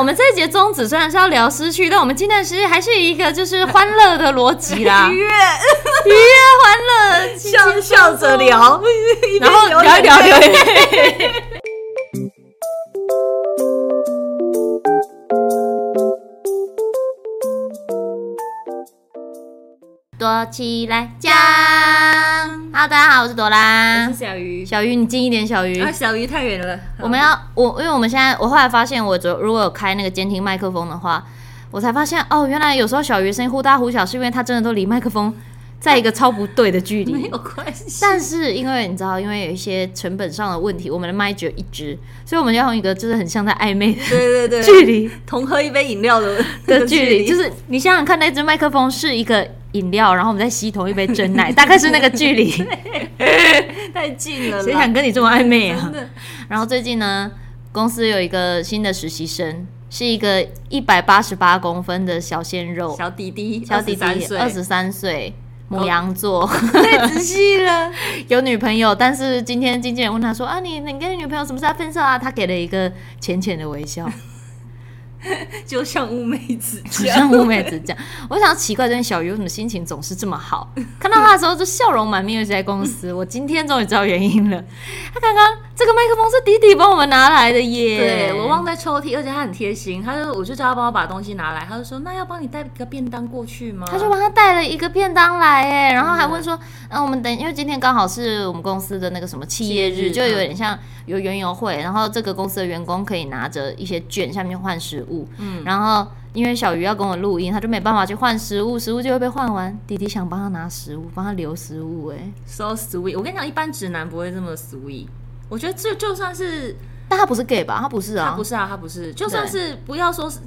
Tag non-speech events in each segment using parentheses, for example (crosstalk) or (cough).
我们这一节宗旨虽然是要聊失去，但我们今天其实还是一个就是欢乐的逻辑啦，(laughs) 愉悦。愉悦欢乐，笑笑着聊，然后聊一聊聊一聊。(laughs) 躲起来讲，Hello，大家好，我是朵拉，我是小鱼，小鱼你近一点，小鱼啊，小鱼太远了。我们要我，因为我们现在，我后来发现，我如果有开那个监听麦克风的话，我才发现哦，原来有时候小鱼声音忽大忽小，是因为它真的都离麦克风在一个超不对的距离，(laughs) 没有关系。但是因为你知道，因为有一些成本上的问题，我们的麦只有一支，所以我们要用一个就是很像在暧昧的对对对 (laughs) 距离，同喝一杯饮料的的距离，就是你想想看，那支麦克风是一个。饮料，然后我们再吸同一杯真奶，(laughs) 大概是那个距离，(laughs) 太近了。谁想跟你这么暧昧啊？然后最近呢，公司有一个新的实习生，是一个一百八十八公分的小鲜肉，小弟弟，小弟弟，二十三岁，牡羊座，太仔细了。(laughs) 有女朋友，但是今天经纪人问他说：“啊，你你跟你女朋友什么时候分手啊？”他给了一个浅浅的微笑。(laughs) 就像乌梅子，(laughs) 就像乌梅子这样。我想奇怪，这小鱼为什么心情总是这么好？看到他的时候就笑容满面，而且在公司。(laughs) 我今天终于知道原因了。他刚刚这个麦克风是弟弟帮我们拿来的耶。对，我忘在抽屉，而且他很贴心，他就我就叫他帮我把东西拿来，他就说那要帮你带一个便当过去吗？他就帮他带了一个便当来，哎，然后还问说，嗯、啊，我们等，因为今天刚好是我们公司的那个什么企业日，就有点像有园游会，然后这个公司的员工可以拿着一些券，下面换食物。嗯，然后因为小鱼要跟我录音，他就没办法去换食物，食物就会被换完。弟弟想帮他拿食物，帮他留食物，哎，so sweet。我跟你讲，一般直男不会这么 sweet。我觉得这就算是，但他不是 gay 吧？他不是啊，他不是啊，他不是。就算是不要说是。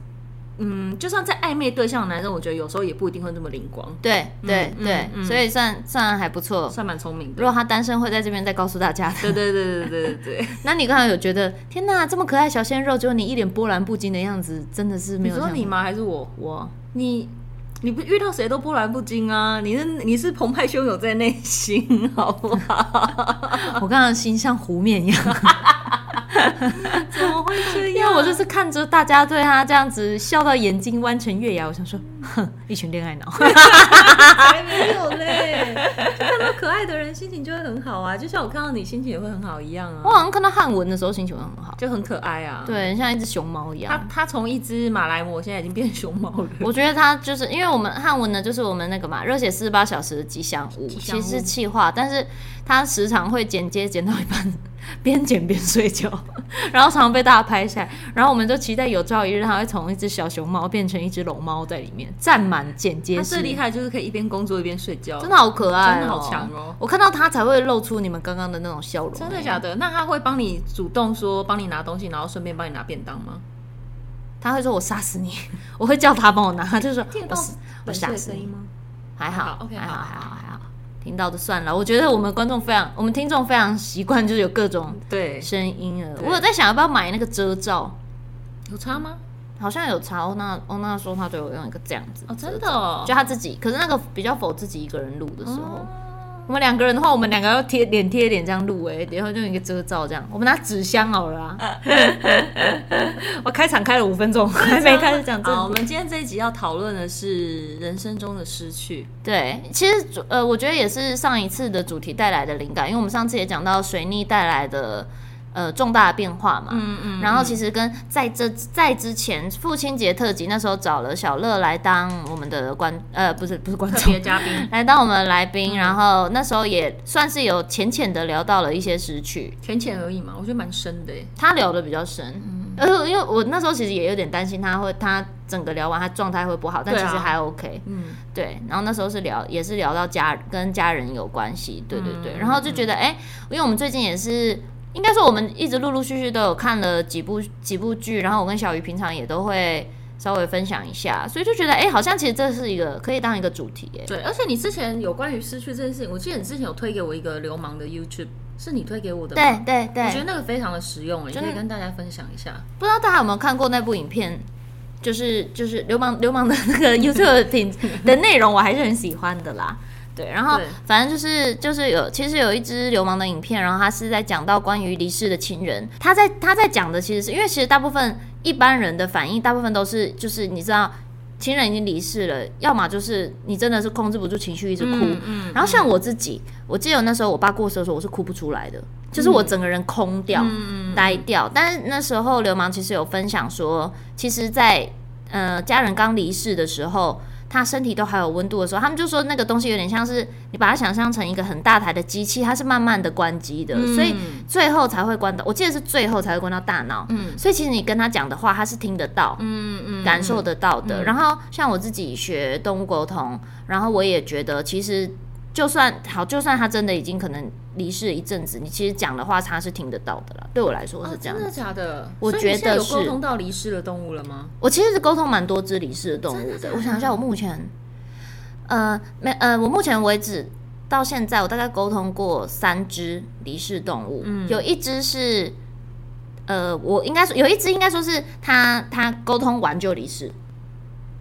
嗯，就算在暧昧对象的男生，我觉得有时候也不一定会那么灵光。对对对，所以算算还不错，算蛮聪明的。如果他单身，会在这边再告诉大家的。对对对对对对对。(laughs) 那你刚才有觉得，天哪，这么可爱小鲜肉，就你一脸波澜不惊的样子，真的是没有？你说你吗？还是我？我？你你不遇到谁都波澜不惊啊？你是你是澎湃汹涌在内心，好不好？(laughs) 我刚刚心像湖面一样。(laughs) 怎么会这样？因为我就是看着大家对他这样子笑到眼睛弯成月牙，我想说，哼，一群恋爱脑，还没有嘞。看到可爱的人，心情就会很好啊，就像我看到你，心情也会很好一样啊。我好像看到汉文的时候，心情会很好，就很可爱啊。对，像一只熊猫一样。他他从一只马来貘，现在已经变成熊猫了。我觉得他就是因为我们汉文呢，就是我们那个嘛，热血四十八小时的吉祥物，其实是气话，但是他时常会剪接剪到一半。边剪边睡觉，(laughs) 然后常常被大家拍下来，然后我们就期待有朝一日它会从一只小熊猫变成一只龙猫在里面站满剪接。他最厉害就是可以一边工作一边睡觉，真的好可爱，真的好强哦！我看到它才会露出你们刚刚的那种笑容。真的假的？那它会帮你主动说帮你拿东西，然后顺便帮你拿便当吗？他会说我杀死你，(laughs) 我会叫他帮我拿，他就说听得到我杀死你吗？还好，OK，还好，还好，还好。听到就算了，我觉得我们观众非常，我们听众非常习惯，就是有各种对声音了。我有在想要不要买那个遮罩，有差吗？好像有差。欧娜欧娜说她对我用一个这样子哦，真的，哦，就她自己，可是那个比较否自己一个人录的时候。哦我们两个人的话，我们两个要贴脸贴脸这样录哎，然后就用一个遮罩这样。我们拿纸箱好了啊。(laughs) 我开场开了五分钟，还没开始讲。好，我们今天这一集要讨论的是人生中的失去。对，其实呃，我觉得也是上一次的主题带来的灵感，因为我们上次也讲到水逆带来的。呃，重大的变化嘛，嗯嗯，然后其实跟在这在之前父亲节特辑那时候找了小乐来当我们的观，呃，不是不是观众嘉宾，(laughs) 来当我们的来宾，然后那时候也算是有浅浅的聊到了一些失去，浅浅而已嘛，我觉得蛮深的，他聊的比较深，嗯，呃，因为我那时候其实也有点担心他会他整个聊完他状态会不好，但其实还 OK，嗯，对，然后那时候是聊也是聊到家跟家人有关系，对对对，然后就觉得哎，因为我们最近也是。应该说，我们一直陆陆续续都有看了几部几部剧，然后我跟小鱼平常也都会稍微分享一下，所以就觉得，哎，好像其实这是一个可以当一个主题，哎。对，而且你之前有关于失去这件事情，我记得你之前有推给我一个流氓的 YouTube，是你推给我的吗？对对对，我觉得那个非常的实用，你可以跟大家分享一下。不知道大家有没有看过那部影片？就是就是流氓流氓的那个 YouTube 品的内容，我还是很喜欢的啦。对，然后反正就是就是有，其实有一支流氓的影片，然后他是在讲到关于离世的亲人，他在他在讲的其实是因为其实大部分一般人的反应大部分都是就是你知道。亲人已经离世了，要么就是你真的是控制不住情绪，一直哭。嗯嗯、然后像我自己，我记得那时候我爸过世的时候，我是哭不出来的，嗯、就是我整个人空掉、嗯、呆掉。但是那时候流氓其实有分享说，其实在，在呃家人刚离世的时候。他身体都还有温度的时候，他们就说那个东西有点像是你把它想象成一个很大台的机器，它是慢慢的关机的，嗯、所以最后才会关到。我记得是最后才会关到大脑。嗯，所以其实你跟他讲的话，他是听得到，嗯嗯，感受得到的。嗯、然后像我自己学动物沟通，然后我也觉得其实。就算好，就算他真的已经可能离世了一阵子，你其实讲的话他是听得到的啦。对我来说是这样。真的假的？我觉得是。有沟通到离世的动物了吗？我其实是沟通蛮多只离世的动物的。我想一下，我目前，呃，没，呃，我目前为止到现在，我大概沟通过三只离世动物。嗯，有一只是，呃，我应该说有一只应该说是他他沟通完就离世。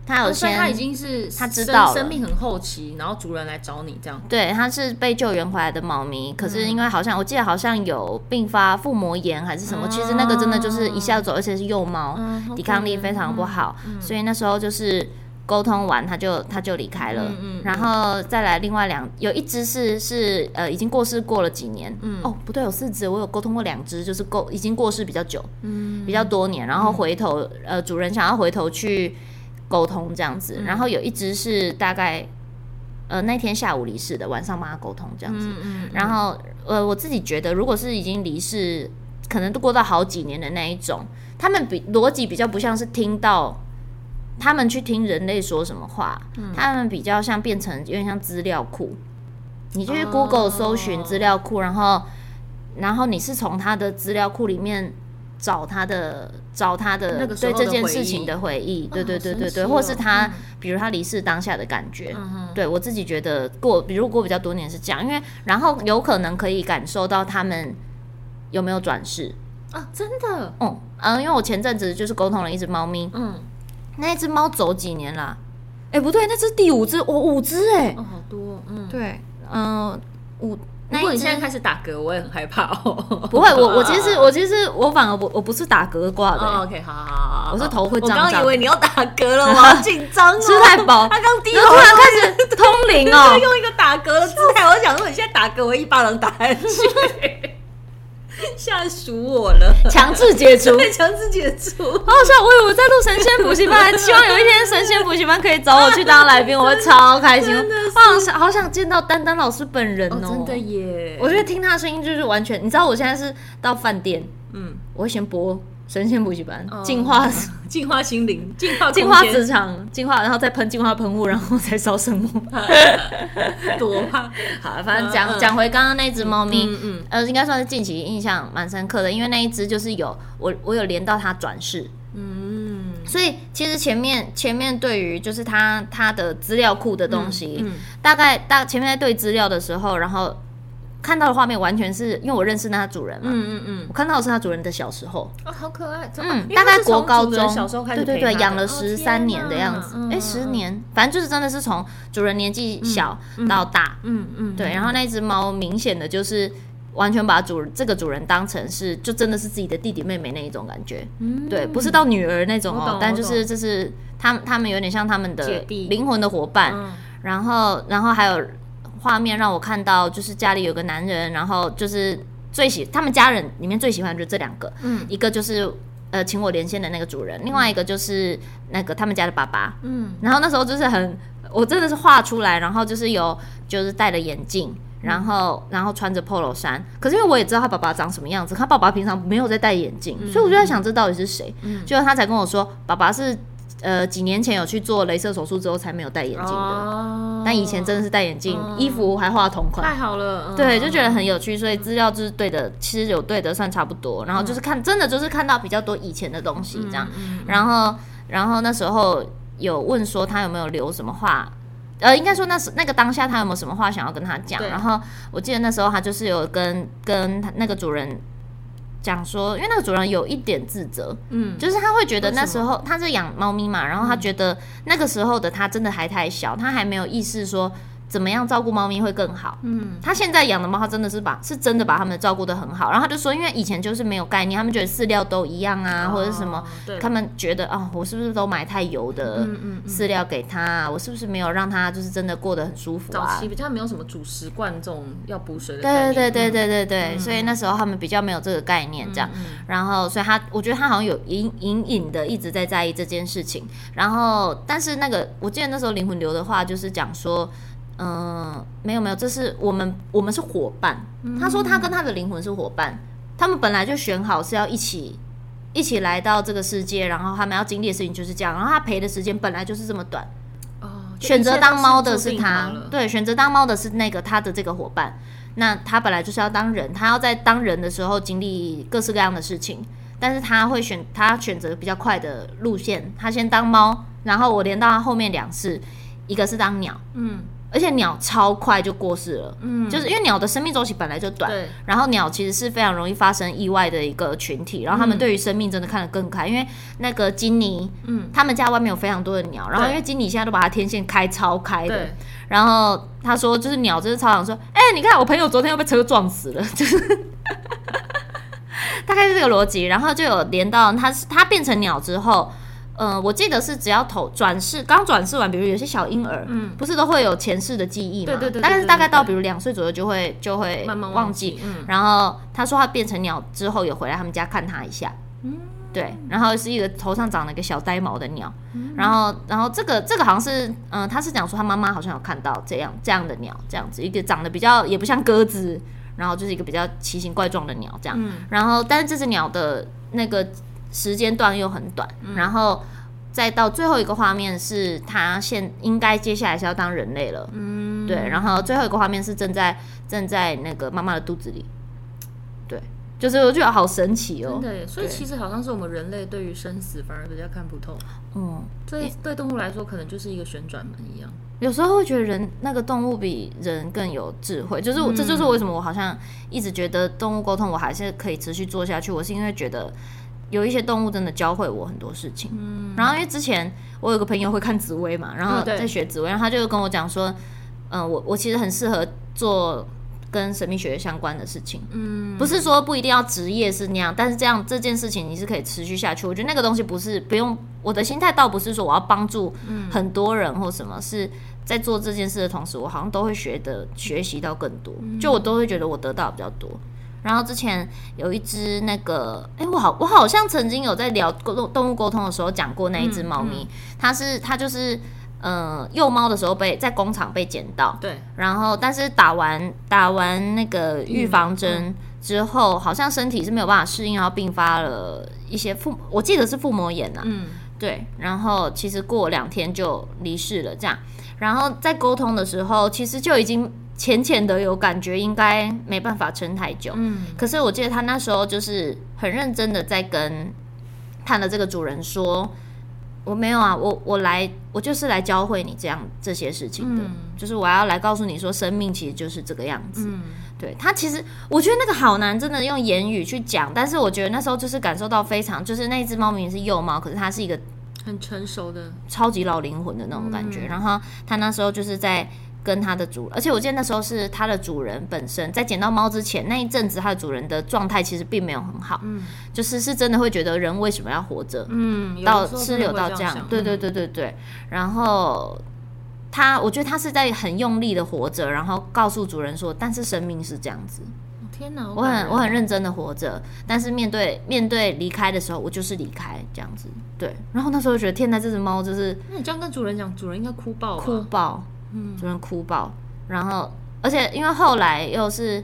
他有先，他已经是他知道生命很后期，然后主人来找你这样。对，他是被救援回来的猫咪，可是因为好像我记得好像有并发腹膜炎还是什么，其实那个真的就是一下走，而且是幼猫，抵抗力非常不好，所以那时候就是沟通完他就他就离开了。然后再来另外两，有一只是是呃已经过世过了几年，哦不对，有四只，我有沟通过两只，就是过已经过世比较久，嗯比较多年，然后回头呃主人想要回头去。沟通这样子，然后有一只是大概，呃，那天下午离世的，晚上帮他沟通这样子。嗯嗯、然后，呃，我自己觉得，如果是已经离世，可能都过到好几年的那一种，他们比逻辑比较不像是听到，他们去听人类说什么话，嗯、他们比较像变成有点像资料库，你就去 Google 搜寻资料库，哦、然后，然后你是从他的资料库里面。找他的，找他的对这件事情的回忆，对对对对对，或是他，比如他离世当下的感觉，对我自己觉得过，比如过比较多年是这样，因为然后有可能可以感受到他们有没有转世。啊，真的，嗯嗯，因为我前阵子就是沟通了一只猫咪，嗯，那一只猫走几年了？哎，不对，那是第五只，哦，五只哎，哦，好多，嗯，对，嗯，五。如果你现在开始打嗝，我也很害怕哦。不会，我 (laughs) 我其实我其实我反而不我不是打嗝挂的。OK，好好好，我是头会胀胀。我刚以为你要打嗝了，(laughs) 我好紧张哦。吃太饱，他刚低头突然开始通灵哦，(laughs) 用一个打嗝的姿态。我想说，你现在打嗝，我一巴掌打下去。(laughs) 吓死我了！强制解除，(laughs) 强制解除。好好笑，我以为我在录神仙补习班，希望有一天神仙补习班可以找我去当来宾，(laughs) 我会超开心。好想好想见到丹丹老师本人哦！真的耶！我觉得听他的声音就是完全，你知道我现在是到饭店，嗯，我会先播。神仙补习班，净化净化心灵，净化净化磁场，净化，然后再喷净化喷雾，然后再烧圣木。(laughs) 多怕！(laughs) 好，反正讲讲回刚刚那只猫咪，嗯呃，应该算是近期印象蛮深刻的，因为那一只就是有我我有连到它转世，嗯，所以其实前面前面对于就是它它的资料库的东西，大概大前面在对资料的时候，然后。看到的画面完全是因为我认识那它主人嘛，嗯嗯嗯，我看到的是他主人的小时候，哦，好可爱，嗯，大概国高中小时候开始，对对对，养了十三年的样子，哎，十年，反正就是真的是从主人年纪小到大，嗯嗯，对，然后那只猫明显的就是完全把主这个主人当成是就真的是自己的弟弟妹妹那一种感觉，嗯，对，不是到女儿那种哦，但就是就是他们他们有点像他们的灵魂的伙伴，然后然后还有。画面让我看到，就是家里有个男人，然后就是最喜他们家人里面最喜欢的就是这两个，嗯，一个就是呃请我连线的那个主人，另外一个就是那个他们家的爸爸，嗯，然后那时候就是很，我真的是画出来，然后就是有就是戴了眼镜，然后然后穿着 polo 衫，可是因为我也知道他爸爸长什么样子，他爸爸平常没有在戴眼镜，所以我就在想这到底是谁，嗯，结果他才跟我说爸爸是。呃，几年前有去做镭射手术之后才没有戴眼镜的，哦、但以前真的是戴眼镜，哦、衣服还画同款，太好了。嗯、对，就觉得很有趣，所以资料就是对的，其实有对的算差不多。然后就是看，真的就是看到比较多以前的东西这样。嗯、然后，然后那时候有问说他有没有留什么话，呃，应该说那时那个当下他有没有什么话想要跟他讲。然后我记得那时候他就是有跟跟他那个主人。讲说，因为那个主人有一点自责，嗯，就是他会觉得那时候他是养猫咪嘛，然后他觉得那个时候的他真的还太小，他还没有意识说怎么样照顾猫咪会更好？嗯，他现在养的猫，他真的是把是真的把他们照顾得很好。然后他就说，因为以前就是没有概念，他们觉得饲料都一样啊，哦、或者什么，他们觉得啊、哦，我是不是都买太油的饲料给他、啊？我是不是没有让他就是真的过得很舒服啊？早期比较没有什么主食罐这种要补水的。对对对对对对，嗯、所以那时候他们比较没有这个概念，这样。然后，所以他我觉得他好像有隐隐隐的一直在在意这件事情。然后，但是那个我记得那时候灵魂流的话就是讲说。嗯，没有没有，这是我们我们是伙伴。他说他跟他的灵魂是伙伴，他们本来就选好是要一起一起来到这个世界，然后他们要经历的事情就是这样。然后他陪的时间本来就是这么短。哦，选择当猫的是他，对，选择当猫的是那个他的这个伙伴。那他本来就是要当人，他要在当人的时候经历各式各样的事情，但是他会选他选择比较快的路线，他先当猫，然后我连到他后面两次，一个是当鸟，嗯。而且鸟超快就过世了，嗯，就是因为鸟的生命周期本来就短，对。然后鸟其实是非常容易发生意外的一个群体，然后他们对于生命真的看得更开，因为那个金妮，嗯，他们家外面有非常多的鸟，然后因为金妮现在都把它天线开超开的，对。然后他说，就是鸟就是超想说，哎，你看我朋友昨天又被车撞死了，(laughs) 就是，大概是这个逻辑，然后就有连到它，它变成鸟之后。嗯、呃，我记得是只要头转世，刚转世完，比如有些小婴儿，嗯，不是都会有前世的记忆嘛？对对对。但是大概到比如两岁左右就会就会慢慢忘记。嗯。然后他说他变成鸟之后有回来他们家看他一下，嗯，对。然后是一个头上长了一个小呆毛的鸟，嗯、然后然后这个这个好像是，嗯、呃，他是讲说他妈妈好像有看到这样这样的鸟，这样子一个长得比较也不像鸽子，然后就是一个比较奇形怪状的鸟这样。嗯。然后但是这只鸟的那个。时间段又很短，嗯、然后再到最后一个画面是他现应该接下来是要当人类了，嗯，对，然后最后一个画面是正在正在那个妈妈的肚子里，对，就是我觉得好神奇哦，真的耶，所以其实好像是我们人类对于生死反而比较看不透，嗯，所以对动物来说可能就是一个旋转门一样，有时候会觉得人那个动物比人更有智慧，就是、嗯、这就是为什么我好像一直觉得动物沟通我还是可以持续做下去，我是因为觉得。有一些动物真的教会我很多事情，嗯，然后因为之前我有个朋友会看紫薇嘛，然后在学紫薇，然后他就跟我讲说，嗯，我我其实很适合做跟神秘学相关的事情，嗯，不是说不一定要职业是那样，但是这样这件事情你是可以持续下去。我觉得那个东西不是不用，我的心态倒不是说我要帮助很多人或什么，是在做这件事的同时，我好像都会学的学习到更多，就我都会觉得我得到比较多。然后之前有一只那个，哎，我好，我好像曾经有在聊沟动动物沟通的时候讲过那一只猫咪，嗯。嗯、它是它就是，呃，幼猫的时候被在工厂被捡到，对，然后但是打完打完那个预防针之后，嗯嗯、好像身体是没有办法适应，然后并发了一些腹，我记得是腹膜炎呐、啊，嗯，对，然后其实过两天就离世了，这样，然后在沟通的时候，其实就已经。浅浅的有感觉，应该没办法撑太久。嗯，可是我记得他那时候就是很认真的在跟他的这个主人说：“我没有啊，我我来，我就是来教会你这样这些事情的，嗯、就是我要来告诉你说，生命其实就是这个样子。嗯”对，他其实我觉得那个好难，真的用言语去讲。但是我觉得那时候就是感受到非常，就是那只猫明明是幼猫，可是它是一个很成熟的超级老灵魂的那种感觉。嗯、然后他那时候就是在。跟它的主人，而且我记得那时候是它的主人本身在捡到猫之前那一阵子，它的主人的状态其实并没有很好，嗯，就是是真的会觉得人为什么要活着，嗯，到吃有到这样，对对对对对，然后他，我觉得他是在很用力的活着，然后告诉主人说，但是生命是这样子，天哪，我很我很认真的活着，但是面对面对离开的时候，我就是离开这样子，对，然后那时候觉得天哪，这只猫就是，那你这样跟主人讲，主人应该哭爆，哭爆。嗯，主人哭爆，然后而且因为后来又是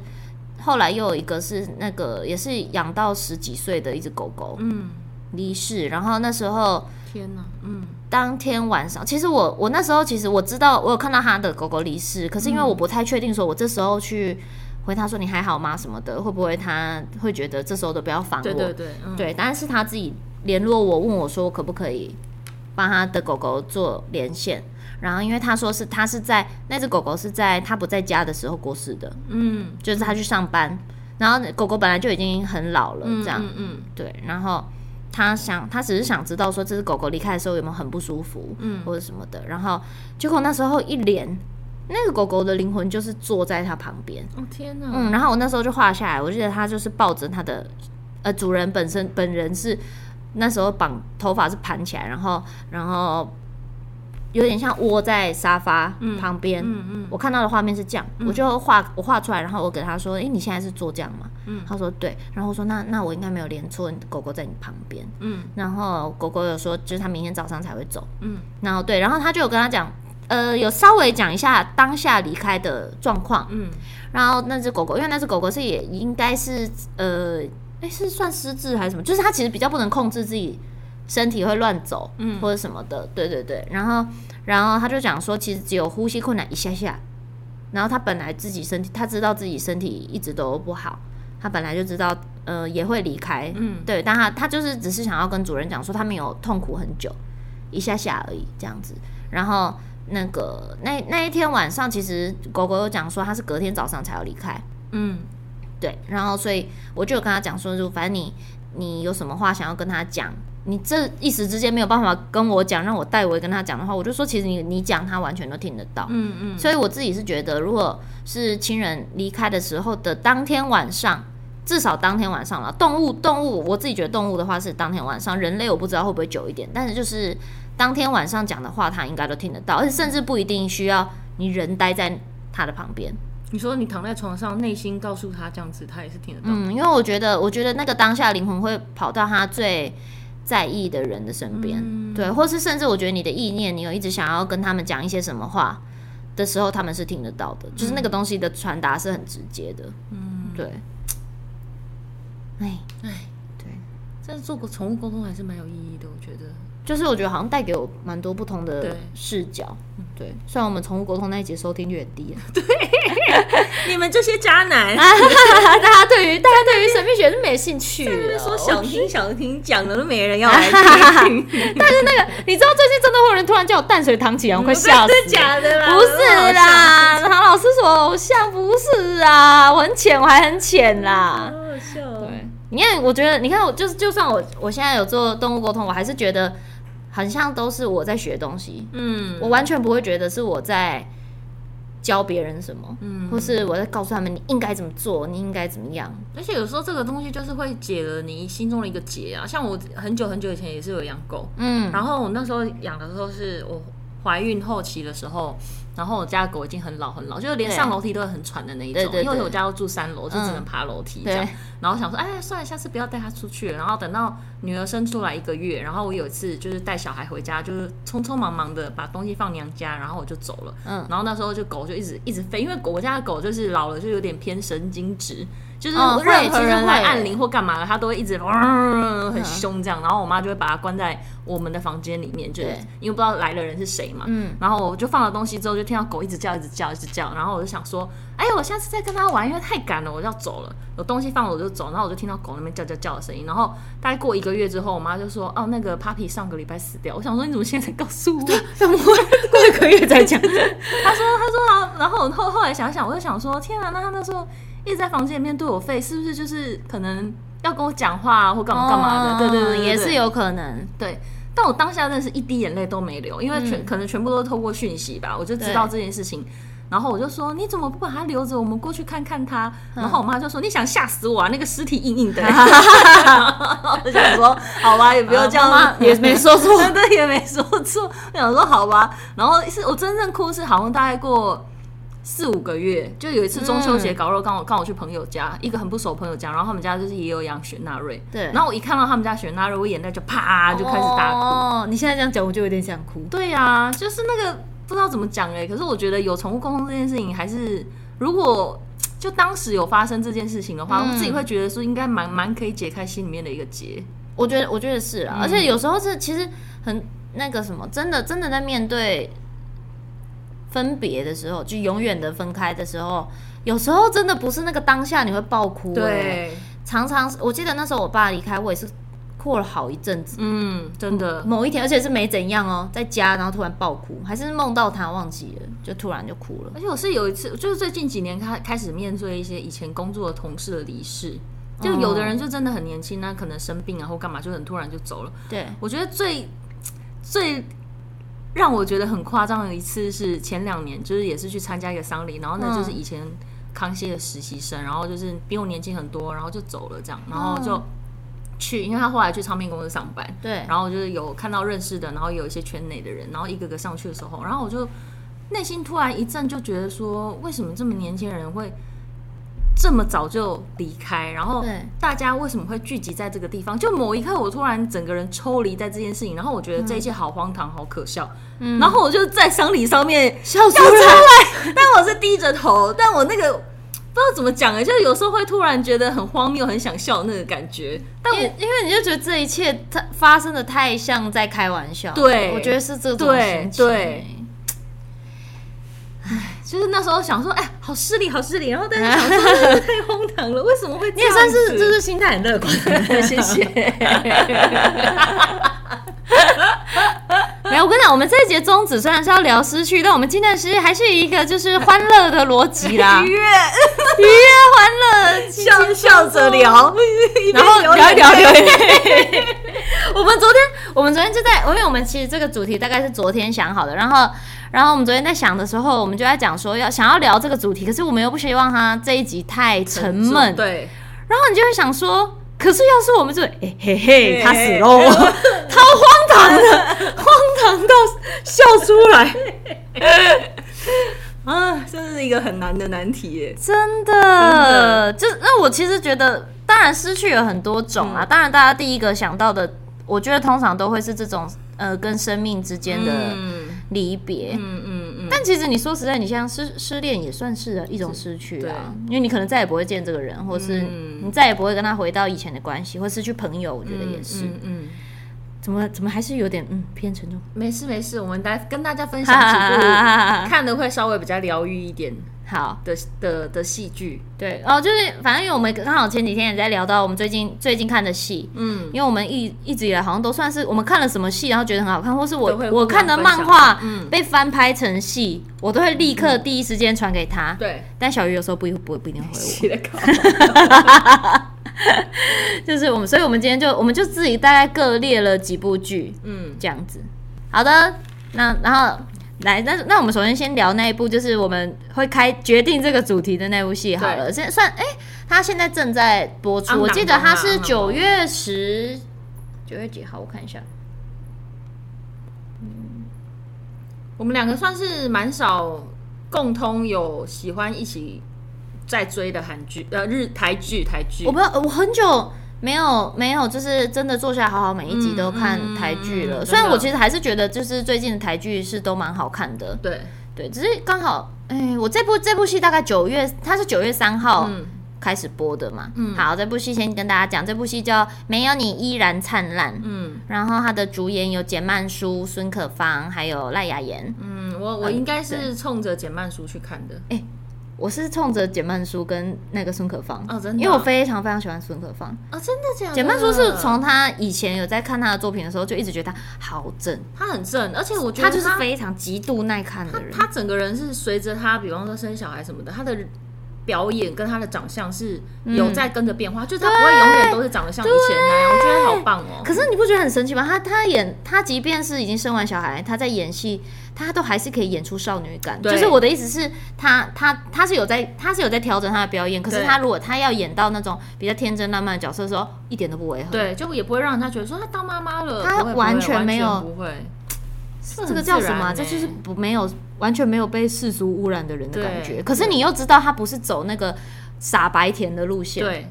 后来又有一个是那个也是养到十几岁的一只狗狗，嗯，离世，然后那时候天哪，嗯，当天晚上，其实我我那时候其实我知道我有看到他的狗狗离世，可是因为我不太确定说我这时候去回他说你还好吗？什么的，会不会他会觉得这时候都不要烦我，对对对，嗯、对，但是他自己联络我问我说可不可以帮他的狗狗做连线。然后，因为他说是他是在那只狗狗是在他不在家的时候过世的，嗯，就是他去上班，然后狗狗本来就已经很老了，这样，嗯，嗯嗯对，然后他想他只是想知道说这只狗狗离开的时候有没有很不舒服，嗯，或者什么的，然后结果那时候一连那个狗狗的灵魂就是坐在他旁边。哦天哪！嗯，然后我那时候就画下来，我记得他就是抱着它的呃主人本身本人是那时候绑头发是盘起来，然后然后。有点像窝在沙发旁边，嗯嗯嗯、我看到的画面是这样，嗯、我就画我画出来，然后我给他说：“哎、欸，你现在是坐这样吗？”嗯、他说：“对。”然后我说：“那那我应该没有连错，狗狗在你旁边。”嗯，然后狗狗有说，就是他明天早上才会走。嗯，然后对，然后他就有跟他讲，呃，有稍微讲一下当下离开的状况。嗯，然后那只狗狗，因为那只狗狗是也应该是呃，哎、欸，是算失智还是什么？就是它其实比较不能控制自己。身体会乱走，嗯，或者什么的，对对对。然后，然后他就讲说，其实只有呼吸困难一下下。然后他本来自己身体，他知道自己身体一直都不好，他本来就知道，呃，也会离开，嗯，对。但他他就是只是想要跟主人讲说，他没有痛苦很久，一下下而已，这样子。然后那个那那一天晚上，其实狗狗有讲说，他是隔天早上才要离开，嗯，对。然后所以我就有跟他讲说，就反正你你有什么话想要跟他讲。你这一时之间没有办法跟我讲，让我代为跟他讲的话，我就说其实你你讲他完全都听得到。嗯嗯。所以我自己是觉得，如果是亲人离开的时候的当天晚上，至少当天晚上了。动物动物，我自己觉得动物的话是当天晚上，人类我不知道会不会久一点，但是就是当天晚上讲的话，他应该都听得到，而且甚至不一定需要你人待在他的旁边。你说你躺在床上，内心告诉他这样子，他也是听得到。嗯，因为我觉得，我觉得那个当下灵魂会跑到他最。在意的人的身边，嗯、对，或是甚至我觉得你的意念，你有一直想要跟他们讲一些什么话的时候，他们是听得到的，嗯、就是那个东西的传达是很直接的，嗯，对，哎哎，对，但是做个宠物沟通还是蛮有意义的，我觉得。就是我觉得好像带给我蛮多不同的视角，对。虽然我们宠物沟通那一节收听率很低，(laughs) 对，(laughs) 你们这些渣男，(laughs) 大家对于大家对于神秘学是没兴趣的，说想听想听讲的都没人要来听。但是那个你知道最近真的会有人突然叫我淡水唐綺阳，我快笑死。真的假的啦？不是啦，唐老师说偶像不是啊，我很浅，我还很浅啦。好好笑。对，你看，我觉得你看我就是就算我我现在有做动物沟通，我还是觉得。很像都是我在学东西，嗯，我完全不会觉得是我在教别人什么，嗯，或是我在告诉他们你应该怎么做，你应该怎么样。而且有时候这个东西就是会解了你心中的一个结啊。像我很久很久以前也是有养狗，嗯，然后我那时候养的时候是我怀孕后期的时候。然后我家的狗已经很老很老，就是连上楼梯都会很喘的那一种。对对对，因为我家都住三楼，就只能爬楼梯这样。嗯、然后想说，哎，算了，下次不要带它出去了。然后等到女儿生出来一个月，然后我有一次就是带小孩回家，就是匆匆忙忙的把东西放娘家，然后我就走了。嗯。然后那时候就狗就一直一直飞，因为狗我家的狗就是老了，就有点偏神经质。就是任何人来按铃或干嘛的，它都会一直嗡很凶这样。然后我妈就会把它关在我们的房间里面，就是因为不知道来的人是谁嘛。嗯。然后我就放了东西之后，就听到狗一直叫，一直叫，一直叫。然后我就想说，哎呀，我下次再跟它玩，因为太赶了，我就要走了。有东西放了我就走。然后我就听到狗那边叫叫叫的声音。然后大概过一个月之后，我妈就说，哦，那个 Puppy 上个礼拜死掉。我想说，你怎么现在才告诉我？(laughs) 怎么会过一个月再讲？(laughs) 他说，他说啊。然后后后来想想，我就想说，天啊，那他那时候。一直在房间里面对我吠，是不是就是可能要跟我讲话啊，或干嘛干嘛的？对对对，也是有可能。对，但我当下真的是一滴眼泪都没流，因为全可能全部都透过讯息吧，我就知道这件事情。然后我就说：“你怎么不把它留着？我们过去看看它。”然后我妈就说：“你想吓死我啊？那个尸体硬硬的。(laughs) ”我想说：“好吧，也不要这样嘛，也没说错，(laughs) 真的也没说错。”我想说：“好吧。”然后是我真正哭是好像大概过。四五个月，就有一次中秋节搞肉，刚好刚好去朋友家，一个很不熟朋友家，然后他们家就是也有养雪纳瑞，对，然后我一看到他们家雪纳瑞，我眼泪就啪就开始大哭。哦，你现在这样讲，我就有点想哭。对呀、啊，就是那个不知道怎么讲哎，可是我觉得有宠物沟通这件事情，还是如果就当时有发生这件事情的话，嗯、我自己会觉得说应该蛮蛮可以解开心里面的一个结。我觉得我觉得是啊，嗯、而且有时候是其实很那个什么，真的真的在面对。分别的时候，就永远的分开的时候，有时候真的不是那个当下你会爆哭。对，常常我记得那时候我爸离开，我也是哭了好一阵子。嗯，真的，某一天，而且是没怎样哦，在家然后突然爆哭，还是梦到他忘记了，就突然就哭了。而且我是有一次，就是最近几年开开始面对一些以前工作的同事的离世，就有的人就真的很年轻，那可能生病啊或干嘛，就很突然就走了。对，我觉得最最。让我觉得很夸张的一次是前两年，就是也是去参加一个丧礼，然后呢就是以前康熙的实习生，然后就是比我年轻很多，然后就走了这样，然后就去，因为他后来去唱片公司上班，对，然后就是有看到认识的，然后有一些圈内的人，然后一个个上去的时候，然后我就内心突然一震，就觉得说，为什么这么年轻人会？这么早就离开，然后大家为什么会聚集在这个地方？就某一刻，我突然整个人抽离在这件事情，然后我觉得这一切好荒唐，好可笑。嗯，然后我就在丧礼上面笑出来，(laughs) 但我是低着头，但我那个不知道怎么讲哎，就有时候会突然觉得很荒谬，很想笑那个感觉。但我因为你就觉得这一切它发生的太像在开玩笑，对，我觉得是这种心情。对。唉，就是那时候想说，哎，好失礼，好失礼。然后但是想说，太荒唐了，为什么会这样？你也算是就是心态很乐观，(laughs) 谢谢。没有，我跟你讲，我们这一节宗旨虽然是要聊失去，但我们今天的失去还是一个就是欢乐的逻辑啦，(laughs) 愉悦，(laughs) 愉悦，欢乐，笑笑着聊，然后聊一聊，聊一聊。我们昨天，我们昨天就在，因为我们其实这个主题大概是昨天想好的，然后。然后我们昨天在想的时候，我们就在讲说要想要聊这个主题，可是我们又不希望它这一集太沉闷。对。然后你就会想说，可是要是我们就哎嘿嘿，他死喽，(laughs) 超荒唐的，荒唐到笑出来。(laughs) 啊，这是一个很难的难题耶，真的。真的就那我其实觉得，当然失去有很多种啊。嗯、当然，大家第一个想到的，我觉得通常都会是这种呃，跟生命之间的。嗯离别，嗯嗯嗯，但其实你说实在，你像失失恋也算是一种失去啊，因为你可能再也不会见这个人，或是你再也不会跟他回到以前的关系，或失去朋友，我觉得也是，嗯，怎么怎么还是有点嗯偏沉重？没事没事，我们来跟大家分享几部 (laughs) 看的会稍微比较疗愈一点。好的的的戏剧，对哦，就是反正因为我们刚好前几天也在聊到我们最近最近看的戏，嗯，因为我们一一直以来好像都算是我们看了什么戏，然后觉得很好看，或是我我看的漫画被翻拍成戏，嗯、我都会立刻第一时间传给他。对，但小鱼有时候不不不一定会回我。(laughs) 就是我们，所以我们今天就我们就自己大概各列了几部剧，嗯，这样子。好的，那然后。来，那那我们首先先聊那一部，就是我们会开决定这个主题的那部戏好了。现在算，哎、欸，他现在正在播出，我记得他是九月十九月几号？我看一下。嗯，我们两个算是蛮少共通有喜欢一起在追的韩剧，呃，日台剧台剧。我不知道，我很久。没有没有，就是真的坐下来好好每一集都看台剧了。嗯嗯、虽然我其实还是觉得，就是最近的台剧是都蛮好看的。对对，只是刚好，哎，我这部这部戏大概九月，它是九月三号开始播的嘛。嗯，好，这部戏先跟大家讲，这部戏叫《没有你依然灿烂》。嗯，然后它的主演有简曼书、孙可芳，还有赖雅妍。嗯，我我应该是冲着简曼书去看的。哎。我是冲着简曼书跟那个孙可芳哦，真的，因为我非常非常喜欢孙可芳哦，真的假的？简曼书是从他以前有在看他的作品的时候，就一直觉得他好正，他很正，而且我觉得他，他就是非常极度耐看的人。他，他整个人是随着他，比方说生小孩什么的，他的表演跟他的长相是有在跟着变化，嗯、就是他不会永远都是长得像以前那样。我觉得好棒哦。可是你不觉得很神奇吗？他他演他，即便是已经生完小孩，他在演戏。他都还是可以演出少女感，就是我的意思是，他他他是有在，他是有在调整他的表演。可是他如果他要演到那种比较天真浪漫的角色的时候，一点都不违和。对，就也不会让人家觉得说他当妈妈了，他完全没有，不会。这个叫什么？这就是不没有完全没有被世俗污染的人的感觉。可是你又知道他不是走那个傻白甜的路线，对，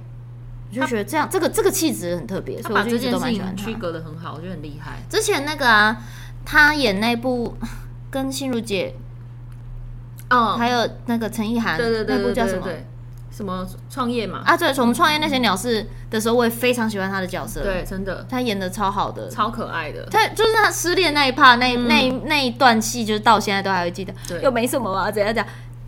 我就觉得这样这个这个气质很特别，所以我就一直都蛮喜欢他。区隔的很好，我觉得很厉害。之前那个啊，他演那部。(laughs) 跟心如姐，哦，还有那个陈意涵，对对对，那部叫什么？什么创业嘛？啊，对，从创业那些鸟事的时候，我也非常喜欢他的角色。对，真的，他演的超好的，超可爱的。他就是他失恋那一 part，那那那一段戏，就是到现在都还会记得。对，又没什么嘛，怎样讲？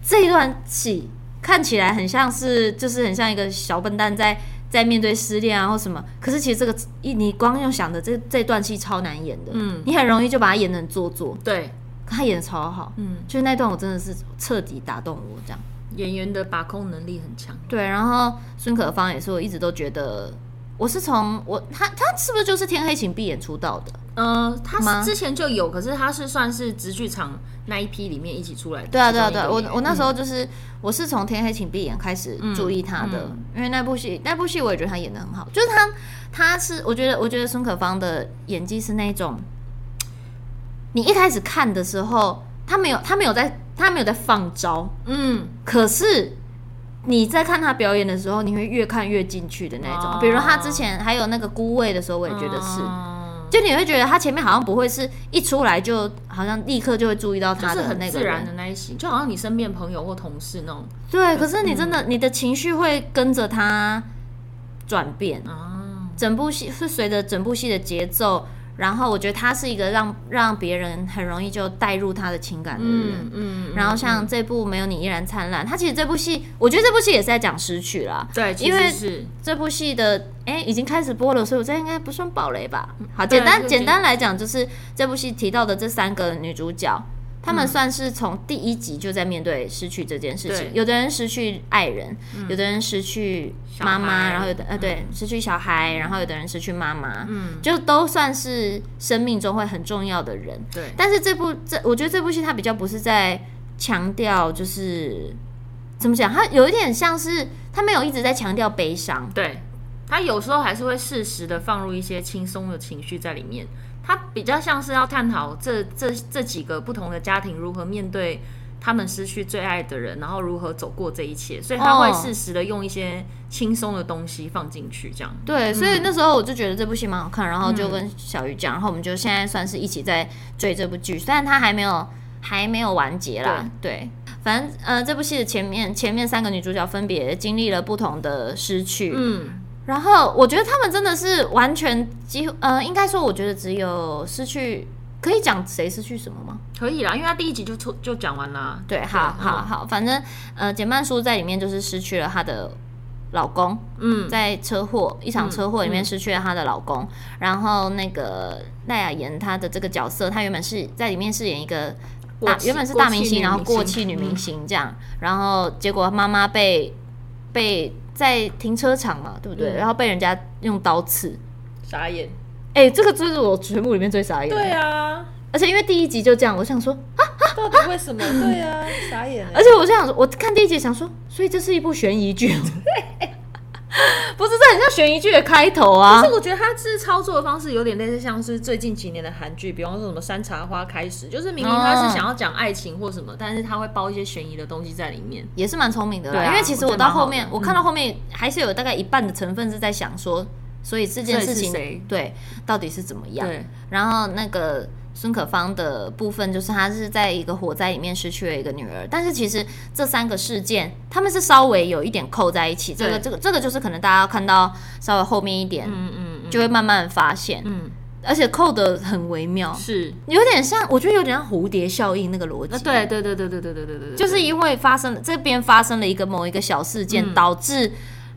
这一段戏看起来很像是，就是很像一个小笨蛋在在面对失恋啊或什么。可是其实这个一你光用想的，这这段戏超难演的。嗯，你很容易就把它演得很做作。对。他演的超好，嗯，就是那段我真的是彻底打动我，这样演员的把控能力很强。对，然后孙可芳也是，我一直都觉得我是从我他他是不是就是天黑请闭眼出道的？呃，他之前就有，可是他是算是直剧场那一批里面一起出来的。对啊，对啊，对啊，我我那时候就是、嗯、我是从《天黑请闭眼》开始注意他的，嗯、因为那部戏那部戏我也觉得他演的很好，就是他他是我觉得我觉得孙可芳的演技是那种，你一开始看的时候，他没有他没有在他没有在放招，嗯，可是。你在看他表演的时候，你会越看越进去的那种。Oh. 比如他之前还有那个孤味的时候，我也觉得是，oh. 就你会觉得他前面好像不会是一出来就好像立刻就会注意到他的那个很自然的那一型，就好像你身边朋友或同事那种。对，可是你真的、嗯、你的情绪会跟着他转变啊，oh. 整部戏是随着整部戏的节奏。然后我觉得他是一个让让别人很容易就带入他的情感的人，嗯，嗯，然后像这部没有你依然灿烂，他其实这部戏，我觉得这部戏也是在讲失去啦，对，因为是这部戏的哎已经开始播了，所以我这应该不算暴雷吧？好，简单简单来讲，就是这部戏提到的这三个女主角。他们算是从第一集就在面对失去这件事情。有的人失去爱人，有的人失去妈妈，然后有的呃对失去小孩，然后有的人失去妈妈，嗯，就都算是生命中会很重要的人。对，但是这部这我觉得这部戏它比较不是在强调，就是怎么讲，它有一点像是它没有一直在强调悲伤，对，它有时候还是会适时的放入一些轻松的情绪在里面。他比较像是要探讨这这这几个不同的家庭如何面对他们失去最爱的人，然后如何走过这一切，所以他会适时的用一些轻松的东西放进去，这样。对，所以那时候我就觉得这部戏蛮好看，然后就跟小鱼讲，然后我们就现在算是一起在追这部剧，虽然它还没有还没有完结啦。对，对，反正呃，这部戏的前面前面三个女主角分别经历了不同的失去，嗯。然后我觉得他们真的是完全几乎，呃，应该说，我觉得只有失去，可以讲谁失去什么吗？可以啦，因为他第一集就出就讲完了。对，好，好，好，反正呃，简曼书在里面就是失去了她的老公，嗯，在车祸一场车祸里面失去了她的老公。嗯嗯、然后那个赖雅妍她的这个角色，她原本是在里面饰演一个大，原本是大明星，然后过气女明星这样，嗯、然后结果妈妈被被。在停车场嘛，对不对？嗯、然后被人家用刀刺，傻眼。哎、欸，这个就是我全部里面最傻眼。对啊，而且因为第一集就这样，我想说啊，到底为什么？对啊，傻眼。(laughs) 而且我就想说，我看第一集想说，所以这是一部悬疑剧。(laughs) (laughs) 不是，这很像悬疑剧的开头啊！可是我觉得他是操作的方式有点类似，像是最近几年的韩剧，比方说什么《山茶花》开始，就是明明他是想要讲爱情或什么，但是他会包一些悬疑的东西在里面，也是蛮聪明的。对，因为其实我到后面，我，我看到后面还是有大概一半的成分是在想说，所以这件事情对到底是怎么样？对，然后那个。孙可芳的部分就是她是在一个火灾里面失去了一个女儿，但是其实这三个事件他们是稍微有一点扣在一起，这个这个这个就是可能大家要看到稍微后面一点，嗯嗯，就会慢慢发现，嗯，而且扣的很微妙，是。有点像，我觉得有点像蝴蝶效应那个逻辑，对对对对对对对对对，就是因为发生了这边发生了一个某一个小事件，导致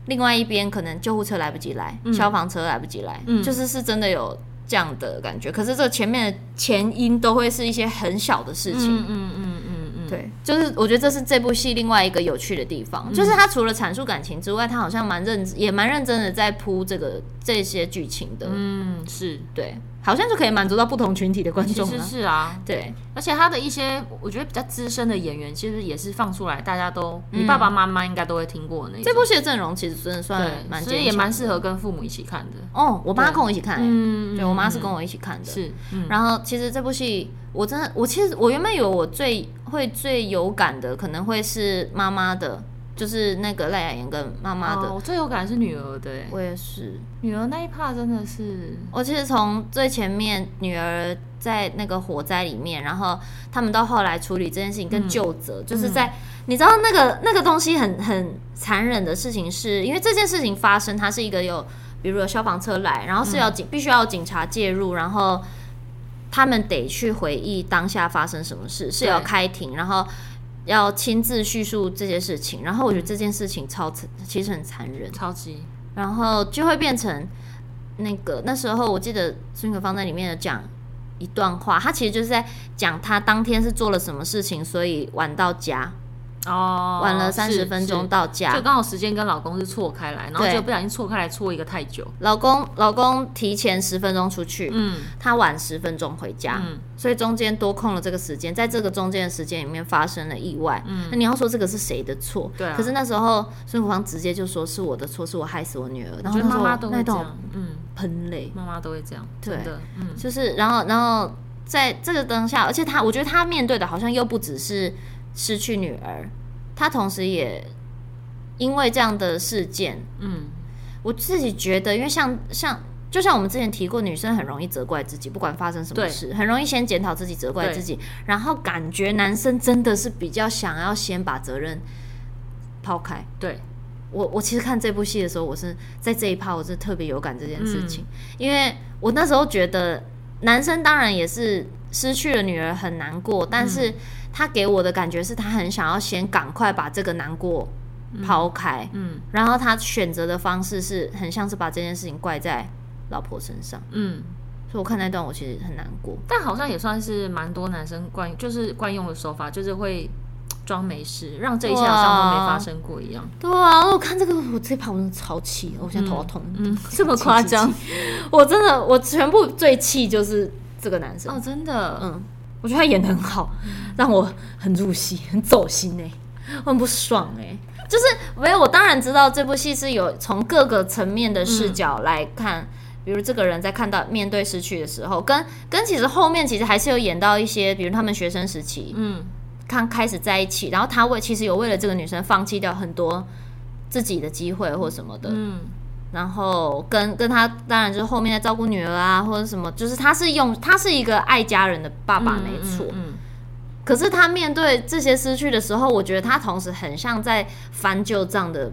另外一边可能救护车来不及来，消防车来不及来，就是是真的有。这样的感觉，可是这前面的前因都会是一些很小的事情，嗯嗯嗯嗯嗯，对，就是我觉得这是这部戏另外一个有趣的地方，嗯、就是他除了阐述感情之外，他好像蛮认也蛮认真的在铺这个这些剧情的，嗯，是。对。好像就可以满足到不同群体的观众。其实是啊，对，而且他的一些我觉得比较资深的演员，其实也是放出来，大家都你爸爸妈妈应该都会听过那。这部戏的阵容其实真的算蛮，其实也蛮适合跟父母一起看的。哦，我妈跟我一起看，嗯，对我妈是跟我一起看的。是，然后其实这部戏我真的，我其实我原本以为我最会最有感的可能会是妈妈的。就是那个赖雅妍跟妈妈的，我最有感是女儿的，我也是。女儿那一 part 真的是，我其实从最前面女儿在那个火灾里面，然后他们到后来处理这件事情跟救责，就是在你知道那个那个东西很很残忍的事情，是因为这件事情发生，它是一个有，比如有消防车来，然后是要警必须要警察介入，然后他们得去回忆当下发生什么事，是要开庭，然后。要亲自叙述这些事情，然后我觉得这件事情超其实很残忍，超级，然后就会变成那个那时候我记得孙可芳在里面有讲一段话，他其实就是在讲他当天是做了什么事情，所以晚到家，哦，晚了三十分钟到家，就刚好时间跟老公是错开来，然后就不小心错开来错一个太久。老公老公提前十分钟出去，嗯，他晚十分钟回家，嗯，所以中间多空了这个时间，在这个中间的时间里面发生了意外，嗯，那你要说这个是谁的错？对、啊，可是那时候孙福芳直接就说是我的错，是我害死我女儿。然后妈妈都会这样，嗯，喷泪，妈妈都会这样，对。的，嗯，就是然后然后在这个当下，而且他我觉得他面对的好像又不只是失去女儿。他同时也因为这样的事件，嗯，我自己觉得，因为像像就像我们之前提过，女生很容易责怪自己，不管发生什么事，很容易先检讨自己，责怪自己，然后感觉男生真的是比较想要先把责任抛开。对，我，我其实看这部戏的时候，我是在这一趴，我是特别有感这件事情，因为我那时候觉得男生当然也是失去了女儿很难过，但是。他给我的感觉是他很想要先赶快把这个难过抛开，嗯，嗯，然后他选择的方式是很像是把这件事情怪在老婆身上，嗯，所以我看那段我其实很难过，但好像也算是蛮多男生惯就是惯用的手法，就是会装没事，让这一切好像都没发生过一样。对啊，我看这个我这一盘我真的超气，我现在头好痛，嗯，(laughs) 这么夸张，(laughs) 我真的我全部最气就是这个男生。哦，真的，嗯。我觉得他演的很好，让我很入戏，很走心哎，我很不爽哎。就是没有，我当然知道这部戏是有从各个层面的视角来看，嗯、比如这个人在看到面对失去的时候，跟跟其实后面其实还是有演到一些，比如他们学生时期，嗯，刚开始在一起，然后他为其实有为了这个女生放弃掉很多自己的机会或什么的，嗯。然后跟跟他当然就是后面在照顾女儿啊，或者什么，就是他是用他是一个爱家人的爸爸，没错。嗯嗯嗯、可是他面对这些失去的时候，我觉得他同时很像在翻旧账的。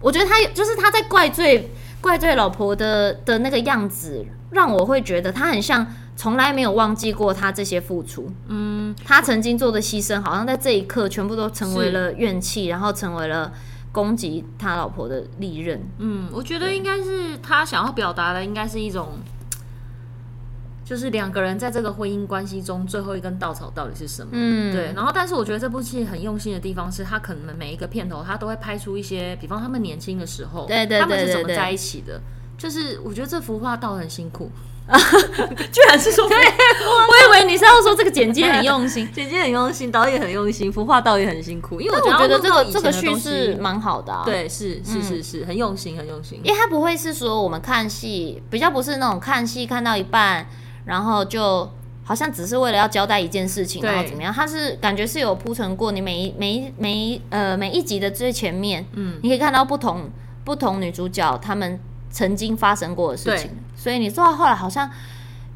我觉得他就是他在怪罪怪罪老婆的的那个样子，让我会觉得他很像从来没有忘记过他这些付出。嗯，他曾经做的牺牲，好像在这一刻全部都成为了怨气，然后成为了。攻击他老婆的利刃，嗯，我觉得应该是他想要表达的，应该是一种，就是两个人在这个婚姻关系中最后一根稻草到底是什么？嗯，对。然后，但是我觉得这部戏很用心的地方是，他可能每一个片头他都会拍出一些，比方他们年轻的时候，对对对，他们是怎么在一起的？就是我觉得这幅画倒很辛苦。啊！居然是说，对，我以为你是要说这个剪辑很用心，(laughs) 剪辑很用心，导演很用心，服化道也很辛苦。因为我觉得这个这个叙事蛮好的，对，是是是是，很用心很用心。因为他不会是说我们看戏比较不是那种看戏看到一半，然后就好像只是为了要交代一件事情，然后怎么样？他是感觉是有铺陈过，你每一每一每一呃每一集的最前面，嗯，你可以看到不同不同女主角她们曾经发生过的事情。所以你做到后来，好像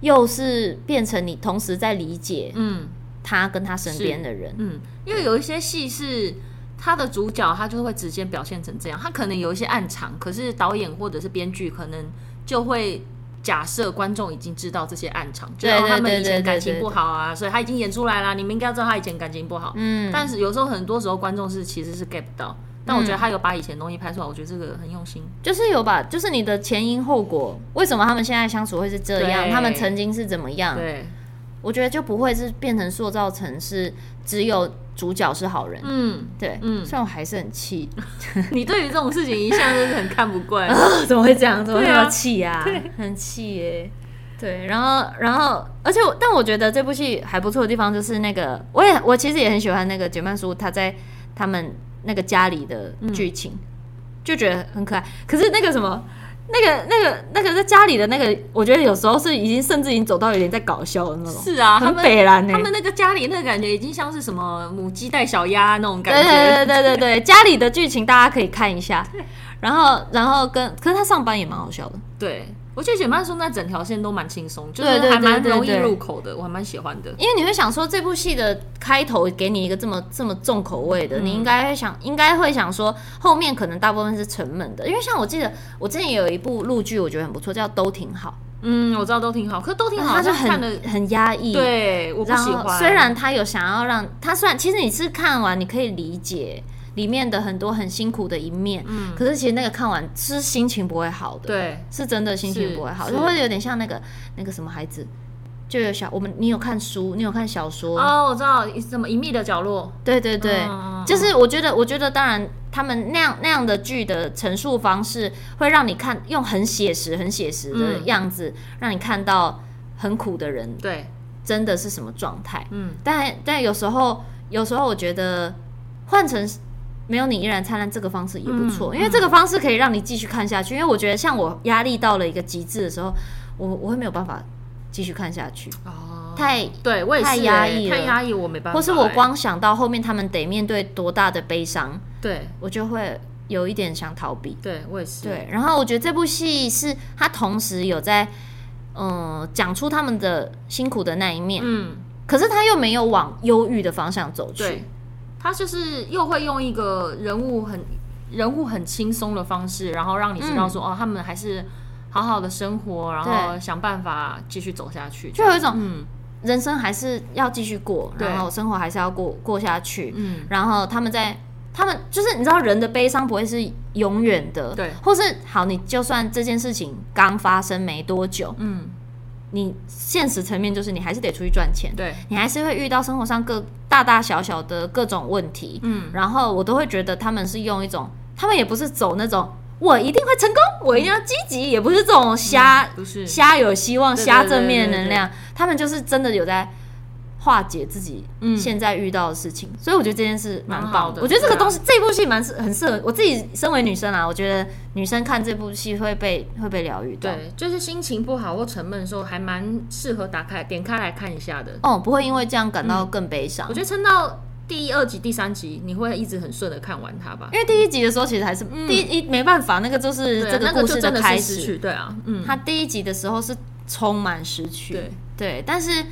又是变成你同时在理解，嗯，他跟他身边的人，嗯，因为有一些戏是他的主角，他就会直接表现成这样，他可能有一些暗藏，可是导演或者是编剧可能就会假设观众已经知道这些暗藏，就他们以前感情不好啊，所以他已经演出来了，你们应该知道他以前感情不好，嗯，但是有时候很多时候观众是其实是 get 不到。但我觉得他有把以前的东西拍出来，我觉得这个很用心，就是有把，就是你的前因后果，为什么他们现在相处会是这样？他们曾经是怎么样？对，我觉得就不会是变成塑造成是只有主角是好人。嗯，对，嗯，虽然我还是很气。(laughs) 你对于这种事情一向都是很看不惯，(laughs) 怎么会这样？怎么会这么气啊？很气耶。对，然后，然后，而且我，但我觉得这部戏还不错的地方就是那个，我也，我其实也很喜欢那个简曼书，他在他们。那个家里的剧情，嗯、就觉得很可爱。可是那个什么，那个、那个、那个在家里的那个，我觉得有时候是已经甚至已经走到有点在搞笑的那种。是啊，很北烂、欸、他们那个家里那个感觉已经像是什么母鸡带小鸭那种感觉。对对对对对，家里的剧情大家可以看一下。然后，然后跟，可是他上班也蛮好笑的。对。我觉得简嫚书那整条线都蛮轻松，就是还蛮容易入口的，我还蛮喜欢的。因为你会想说，这部戏的开头给你一个这么这么重口味的，嗯、你应该会想，应该会想说后面可能大部分是沉闷的。因为像我记得，我之前也有一部陆剧，我觉得很不错，叫《都挺好》。嗯，我知道都挺好，可是都挺好，他就很很压抑。对，我不喜欢。虽然他有想要让他，虽然其实你是看完你可以理解。里面的很多很辛苦的一面，嗯，可是其实那个看完是心情不会好的，对，是真的心情不会好，就会有点像那个那个什么孩子，就有小我们，你有看书，你有看小说。哦？我知道什么隐秘的角落。对对对，嗯、就是我觉得，我觉得当然，他们那样那样的剧的陈述方式，会让你看用很写实、很写实的样子，嗯、让你看到很苦的人，对，真的是什么状态？嗯，但但有时候，有时候我觉得换成没有你依然灿烂这个方式也不错，嗯、因为这个方式可以让你继续看下去。因为我觉得，像我压力到了一个极致的时候，我我会没有办法。继续看下去哦，太对，我也是太压抑了，太压抑，我没办法。或是我光想到后面他们得面对多大的悲伤，对我就会有一点想逃避。对我也是。对，然后我觉得这部戏是他同时有在嗯讲出他们的辛苦的那一面，嗯，可是他又没有往忧郁的方向走去，他就是又会用一个人物很人物很轻松的方式，然后让你知道说、嗯、哦，他们还是。好好的生活，然后想办法继续走下去，就有一种嗯，人生还是要继续过，然后生活还是要过过下去。嗯，然后他们在，他们就是你知道，人的悲伤不会是永远的，对，或是好，你就算这件事情刚发生没多久，嗯，你现实层面就是你还是得出去赚钱，对，你还是会遇到生活上各大大小小的各种问题，嗯，然后我都会觉得他们是用一种，他们也不是走那种。我一定会成功，我一定要积极，也不是这种瞎，嗯、不是瞎有希望、瞎正面能量。他们就是真的有在化解自己现在遇到的事情，嗯、所以我觉得这件事蛮棒的。我觉得这个东西，啊、这部戏蛮适很适合我自己。身为女生啊，我觉得女生看这部戏会被会被疗愈。对，就是心情不好或沉闷的时候，还蛮适合打开点开来看一下的。哦，不会因为这样感到更悲伤。我觉得撑到。第二集、第三集，你会一直很顺的看完它吧？因为第一集的时候，其实还是第一、嗯、没办法，那个就是这个故事的开始。对啊，嗯，他第一集的时候是充满失去，对对，但是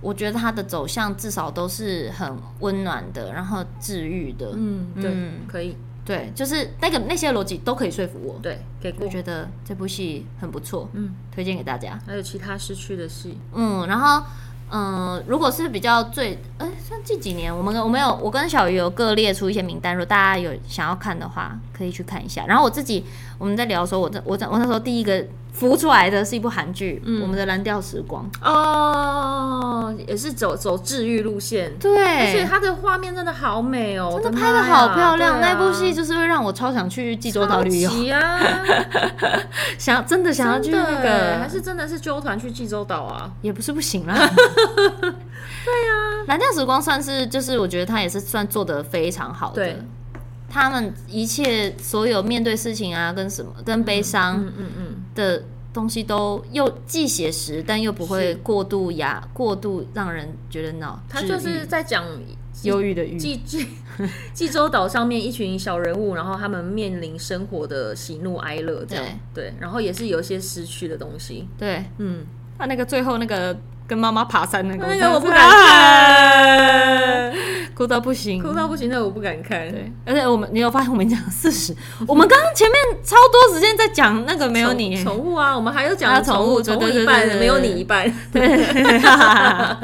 我觉得它的走向至少都是很温暖的，然后治愈的。嗯，对，嗯、可以，对，就是那个那些逻辑都可以说服我。对，给过，我觉得这部戏很不错，嗯，推荐给大家。还有其他失去的戏，嗯，然后。嗯，如果是比较最，哎、欸，像近几年，我们我们有我跟小鱼有各列出一些名单，如果大家有想要看的话，可以去看一下。然后我自己我们在聊的时候，我在我在我那时候第一个浮出来的是一部韩剧，嗯，《我们的蓝调时光》哦，也是走走治愈路线，对，而且它的画面真的好美哦，真的拍的好漂亮。啊、那部戏就是会让我超想去济州岛旅游。啊，(laughs) 想真的想要去那个，还是真的是揪团去济州岛啊，也不是不行啦。(laughs) 对呀、啊，蓝调时光算是就是我觉得它也是算做得非常好的。对他们一切所有面对事情啊，跟什么跟悲伤嗯嗯嗯的东西都又既写实，但又不会过度压过度让人觉得恼。他就是在讲忧郁的郁。济济济州岛上面一群小人物，然后他们面临生活的喜怒哀乐，这样对，对，然后也是有一些失去的东西。对，嗯，他那个最后那个。跟妈妈爬山那个，那个我不敢看，哭到不行，哭到不行，那个我不敢看。对，而且我们，你有发现我们讲四十，我们刚刚前面超多时间在讲那个没有你宠物啊，我们还有讲宠物，宠物一半没有你一半。对，(laughs) 好，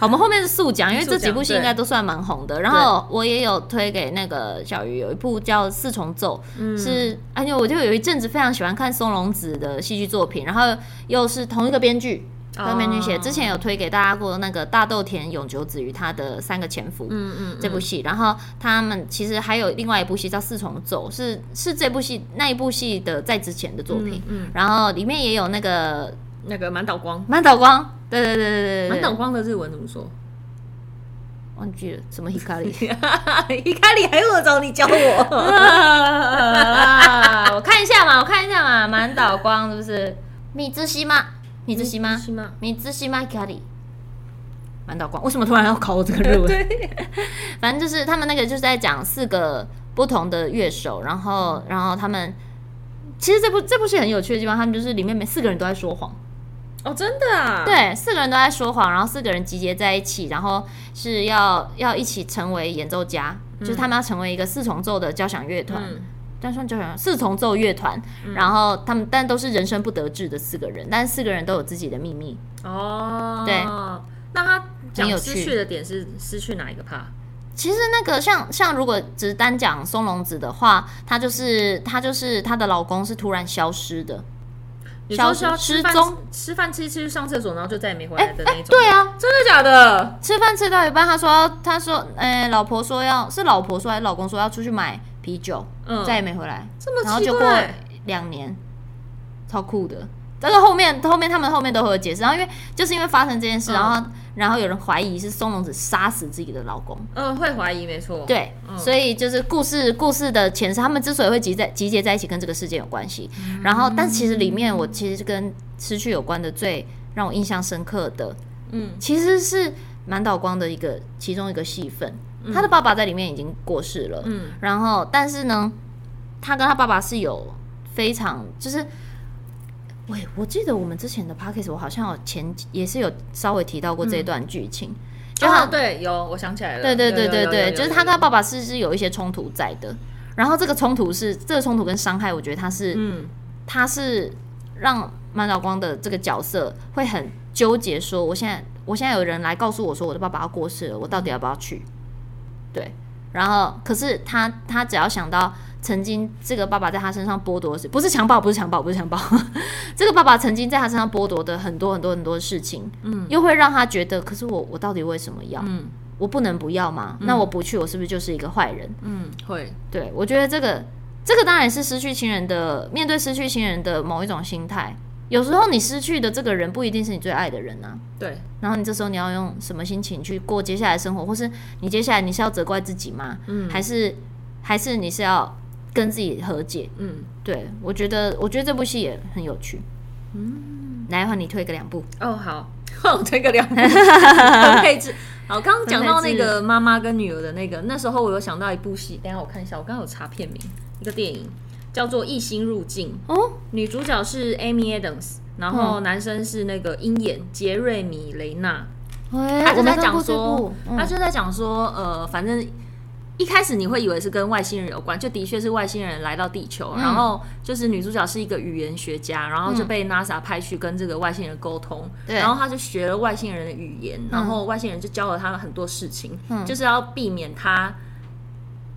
我们后面是速讲，因为这几部戏应该都算蛮红的。然后我也有推给那个小鱼，有一部叫《四重奏》，是而且我就有一阵子非常喜欢看松隆子的戏剧作品，然后又是同一个编剧。跟美女写之前有推给大家过那个大豆田永久子与他的三个前夫，嗯嗯，这部戏，然后他们其实还有另外一部戏叫四重奏，是是这部戏那一部戏的在之前的作品，嗯，然后里面也有那个那个满岛光，满岛光，对对对对对，满岛光的日文怎么说？忘记了，什么 Hikari，Hikari (laughs) 还用得着你教我？(laughs) (laughs) 我看一下嘛，我看一下嘛，满岛光是不是？米之西吗？米兹西吗？米兹西吗？卡里，满岛光。为什么突然要考我这个日文？(laughs) 对，(laughs) 反正就是他们那个就是在讲四个不同的乐手，然后，然后他们其实这部这部戏很有趣的地方，他们就是里面每四个人都在说谎。哦，真的啊？对，四个人都在说谎，然后四个人集结在一起，然后是要要一起成为演奏家，嗯、就是他们要成为一个四重奏的交响乐团。嗯但算交响四重奏乐团，嗯、然后他们但都是人生不得志的四个人，但是四个人都有自己的秘密哦。对，那他讲失去的点是失去哪一个 part？其实那个像像如果只单讲松隆子的话，她就是她就是她的老公是突然消失的。消失失踪，吃饭吃一吃上厕所，然后就再也没回来的那种。对啊，真的假的？吃饭吃到一半，他说他说，哎，老婆说要是老婆说还是老公说要出去买啤酒，嗯，再也没回来。这么然后就过两年，超酷的。但是后面后面他们后面都会有解释，然后因为就是因为发生这件事，然后。然后有人怀疑是松隆子杀死自己的老公，嗯，会怀疑没错，对，嗯、所以就是故事故事的前世，他们之所以会集在集结在一起，跟这个事件有关系。嗯、然后，但其实里面我其实跟失去有关的最让我印象深刻的，嗯，其实是满岛光的一个其中一个戏份，嗯、他的爸爸在里面已经过世了，嗯，然后但是呢，他跟他爸爸是有非常就是。喂，我记得我们之前的 podcast 我好像有前也是有稍微提到过这一段剧情，嗯、就他、哦、对有，我想起来了，对对对对对，就是他跟他爸爸是是有一些冲突在的，然后这个冲突是这个冲突跟伤害，我觉得他是，嗯，他是让满岛光的这个角色会很纠结，说我现在我现在有人来告诉我说我的爸爸要过世了，我到底要不要去？对，然后可是他他只要想到。曾经这个爸爸在他身上剥夺是不是强暴？不是强暴，不是强暴。(laughs) 这个爸爸曾经在他身上剥夺的很多很多很多事情，嗯，又会让他觉得，可是我我到底为什么要？嗯，我不能不要吗？嗯，那我不去，我是不是就是一个坏人？嗯，会。对，我觉得这个这个当然是失去亲人的面对失去亲人的某一种心态。有时候你失去的这个人不一定是你最爱的人啊。对。然后你这时候你要用什么心情去过接下来的生活？或是你接下来你是要责怪自己吗？嗯，还是还是你是要？跟自己和解，嗯，对，我觉得，我觉得这部戏也很有趣，嗯，来换你推个两部哦，好，换 (laughs) 我推个两部 (laughs) 配置，好，刚刚讲到那个妈妈跟女儿的那个，那时候我有想到一部戏，等一下我看一下，我刚刚有查片名，一个电影叫做《异星入境》，哦，女主角是 Amy Adams，然后男生是那个鹰眼杰瑞米雷纳，他就在讲说，他就在讲说，呃，反正。一开始你会以为是跟外星人有关，就的确是外星人来到地球，嗯、然后就是女主角是一个语言学家，然后就被 NASA 派去跟这个外星人沟通，嗯、然后他就学了外星人的语言，然后外星人就教了他很多事情，嗯、就是要避免他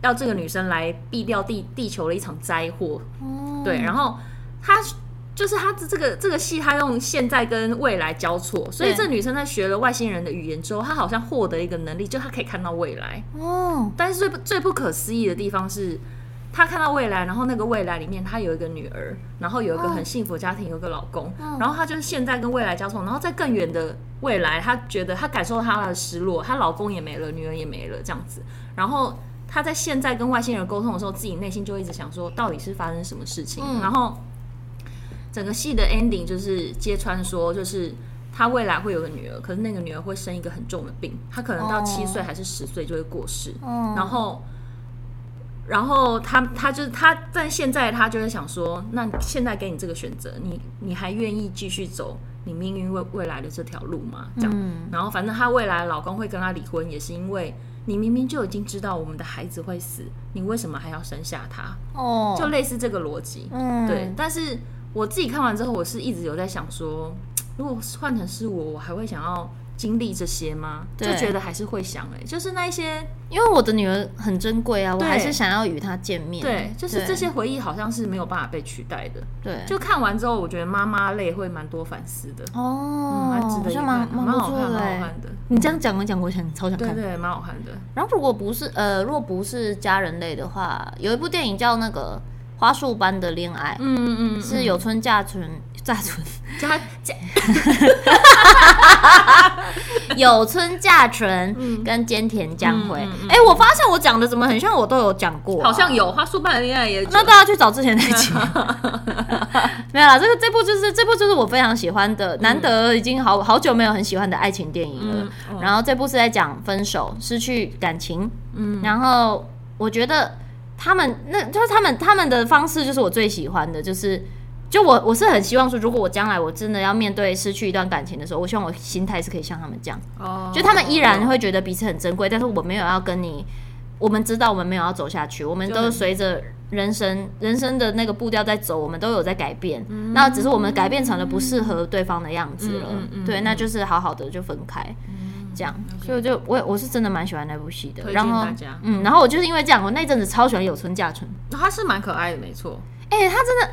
要这个女生来避掉地地球的一场灾祸，嗯、对，然后她。就是他这个这个戏，她用现在跟未来交错，所以这女生在学了外星人的语言之后，她好像获得一个能力，就她可以看到未来。哦，但是最最不可思议的地方是，她看到未来，然后那个未来里面她有一个女儿，然后有一个很幸福的家庭，有一个老公，然后她就是现在跟未来交错，然后在更远的未来，她觉得她感受到她的失落，她老公也没了，女儿也没了，这样子，然后她在现在跟外星人沟通的时候，自己内心就一直想说，到底是发生什么事情，然后。整个戏的 ending 就是揭穿说，就是他未来会有个女儿，可是那个女儿会生一个很重的病，她可能到七岁还是十岁就会过世。哦。然后，然后他他就是他但现在他就会想说，那现在给你这个选择，你你还愿意继续走你命运未未来的这条路吗？这样。嗯。然后反正她未来老公会跟她离婚，也是因为你明明就已经知道我们的孩子会死，你为什么还要生下他？哦。就类似这个逻辑。嗯。对，但是。我自己看完之后，我是一直有在想说，如果换成是我，我还会想要经历这些吗？就觉得还是会想哎、欸，就是那一些，因为我的女儿很珍贵啊，我还是想要与她见面。对，就是这些回忆好像是没有办法被取代的。对，就看完之后，我觉得妈妈泪会蛮多反思的。哦，蛮、嗯、值得一看，蛮好看，蛮好看的。你这样讲，我讲，我想超想看，对，对对，蛮好看的。然后如果不是呃，如果不是家人类的话，有一部电影叫那个。花束般的恋爱，嗯嗯嗯，是有村架纯，架纯，(laughs) 架架，(laughs) 有村架纯跟菅田将晖。哎，我发现我讲的怎么很像我都有讲过，好像有花束般的恋爱也。那大家去找之前那集。(laughs) 没有啦，这个这部就是这部就是我非常喜欢的，难得已经好好久没有很喜欢的爱情电影了。然后这部是在讲分手、失去感情，嗯，然后我觉得。他们那就是他们他们的方式，就是我最喜欢的，就是就我我是很希望说，如果我将来我真的要面对失去一段感情的时候，我希望我心态是可以像他们这样，哦，就他们依然会觉得彼此很珍贵，但是我没有要跟你，我们知道我们没有要走下去，我们都随着人生人生的那个步调在走，我们都有在改变，那只是我们改变成了不适合对方的样子了，对，那就是好好的就分开。这样，所以我就我我是真的蛮喜欢那部戏的。然后，嗯，然后我就是因为这样，我那阵子超喜欢有村架纯。他是蛮可爱的，没错。哎，他真的，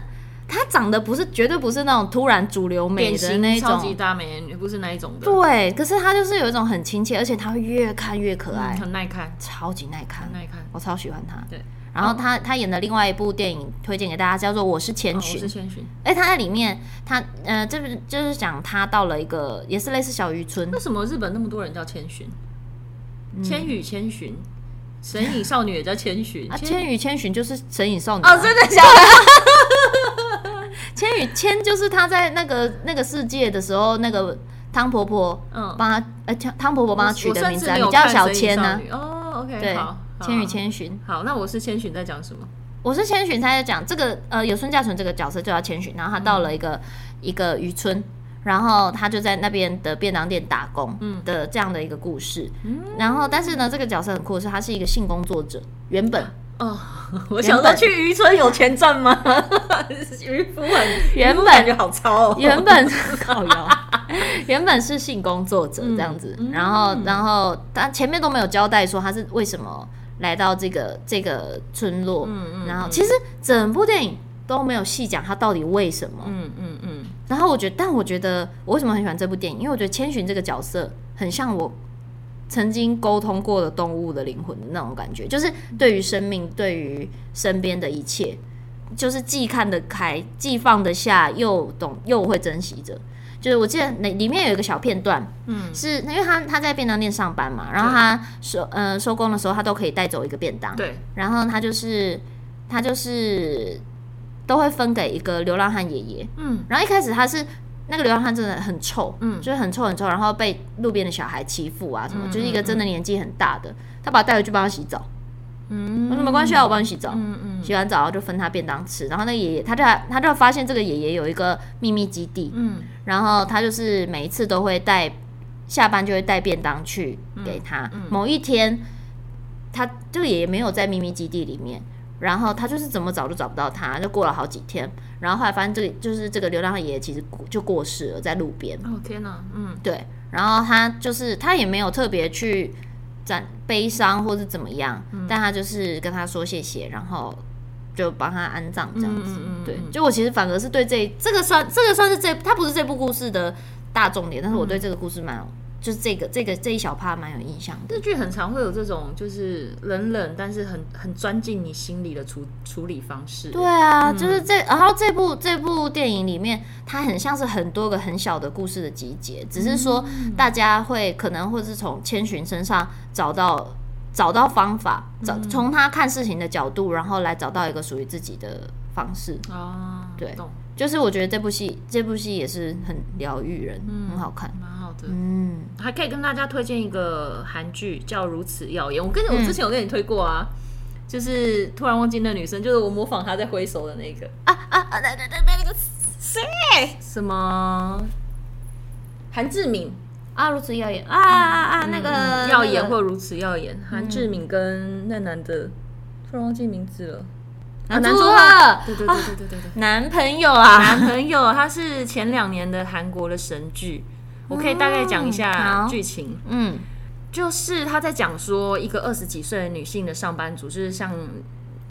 她长得不是绝对不是那种突然主流美的那种超级大美女，不是那一种的。对，可是她就是有一种很亲切，而且她会越看越可爱，嗯、很耐看，超级耐看，耐看，我超喜欢她。对。然后他他演的另外一部电影推荐给大家，叫做《我是千寻》。我是千寻。哎，他在里面，他呃，这是就是讲他到了一个也是类似小渔村。为什么日本那么多人叫千寻？千与千寻，神隐少女也叫千寻。啊，千与千寻就是神隐少女。哦，真的假的？(laughs) 千与千就是他在那个那个世界的时候，那个汤婆婆嗯帮他，呃汤婆婆帮他取的名字，你叫小千呢？哦，OK，好。千与千寻，好，那我是千寻在讲什么？我是千寻，他在讲这个呃，有孙家纯这个角色就叫千寻，然后他到了一个、嗯、一个渔村，然后他就在那边的便当店打工的这样的一个故事。嗯、然后但是呢，这个角色很酷，是他是一个性工作者，原本哦，(laughs) 我想说去渔村有钱赚吗？(laughs) 渔夫很原本感觉好糙哦，原本靠 (laughs) 腰，原本是性工作者这样子，嗯、然后然后他前面都没有交代说他是为什么。来到这个这个村落，嗯嗯，然后其实整部电影都没有细讲他到底为什么，嗯嗯嗯。然后我觉得，但我觉得我为什么很喜欢这部电影？因为我觉得千寻这个角色很像我曾经沟通过的动物的灵魂的那种感觉，就是对于生命，对于身边的一切，就是既看得开，既放得下，又懂又会珍惜着。就是我记得那里面有一个小片段，嗯，是因为他他在便当店上班嘛，然后他收呃收工的时候，他都可以带走一个便当，对，然后他就是他就是都会分给一个流浪汉爷爷，嗯，然后一开始他是那个流浪汉真的很臭，嗯，就是很臭很臭，然后被路边的小孩欺负啊什么，嗯，就是一个真的年纪很大的，他把他带回去帮他洗澡。嗯，我说没关系啊，我帮你洗澡。嗯嗯，洗完澡就分他便当吃。然后那个爷爷，他就他就发现这个爷爷有一个秘密基地。嗯，然后他就是每一次都会带下班就会带便当去给他。嗯，某一天，他这个爷爷没有在秘密基地里面，然后他就是怎么找都找不到他，就过了好几天。然后后来发现这个就是这个流浪的爷爷其实就过世了，在路边。哦天哪，嗯，对。然后他就是他也没有特别去。在悲伤或是怎么样，嗯、但他就是跟他说谢谢，然后就帮他安葬这样子。嗯嗯嗯、对，就我其实反而是对这这个算这个算是这他不是这部故事的大重点，但是我对这个故事蛮有。就是这个这个这一小趴蛮有印象的。日剧很常会有这种，就是冷冷但是很很钻进你心里的处处理方式。对啊，嗯、就是这，然后这部这部电影里面，它很像是很多个很小的故事的集结，只是说大家会可能会是从千寻身上找到找到方法，找从他看事情的角度，然后来找到一个属于自己的方式。哦，对，懂就是我觉得这部戏这部戏也是很疗愈人，嗯、很好看。蛮好的嗯，还可以跟大家推荐一个韩剧叫《如此耀眼》。我跟你，我之前有跟你推过啊，嗯、就是突然忘记那女生，就是我模仿她在挥手的那个啊啊啊！那那那那个谁？什么？韩志敏啊，如此耀眼啊啊啊！那个耀眼或如此耀眼，韩志敏跟那男的突然忘记名字了。男主角，对对对对对对对，男朋友啊，男朋友，他是前两年的韩国的神剧。我可以大概讲一下剧情，嗯，就是他在讲说一个二十几岁的女性的上班族，就是像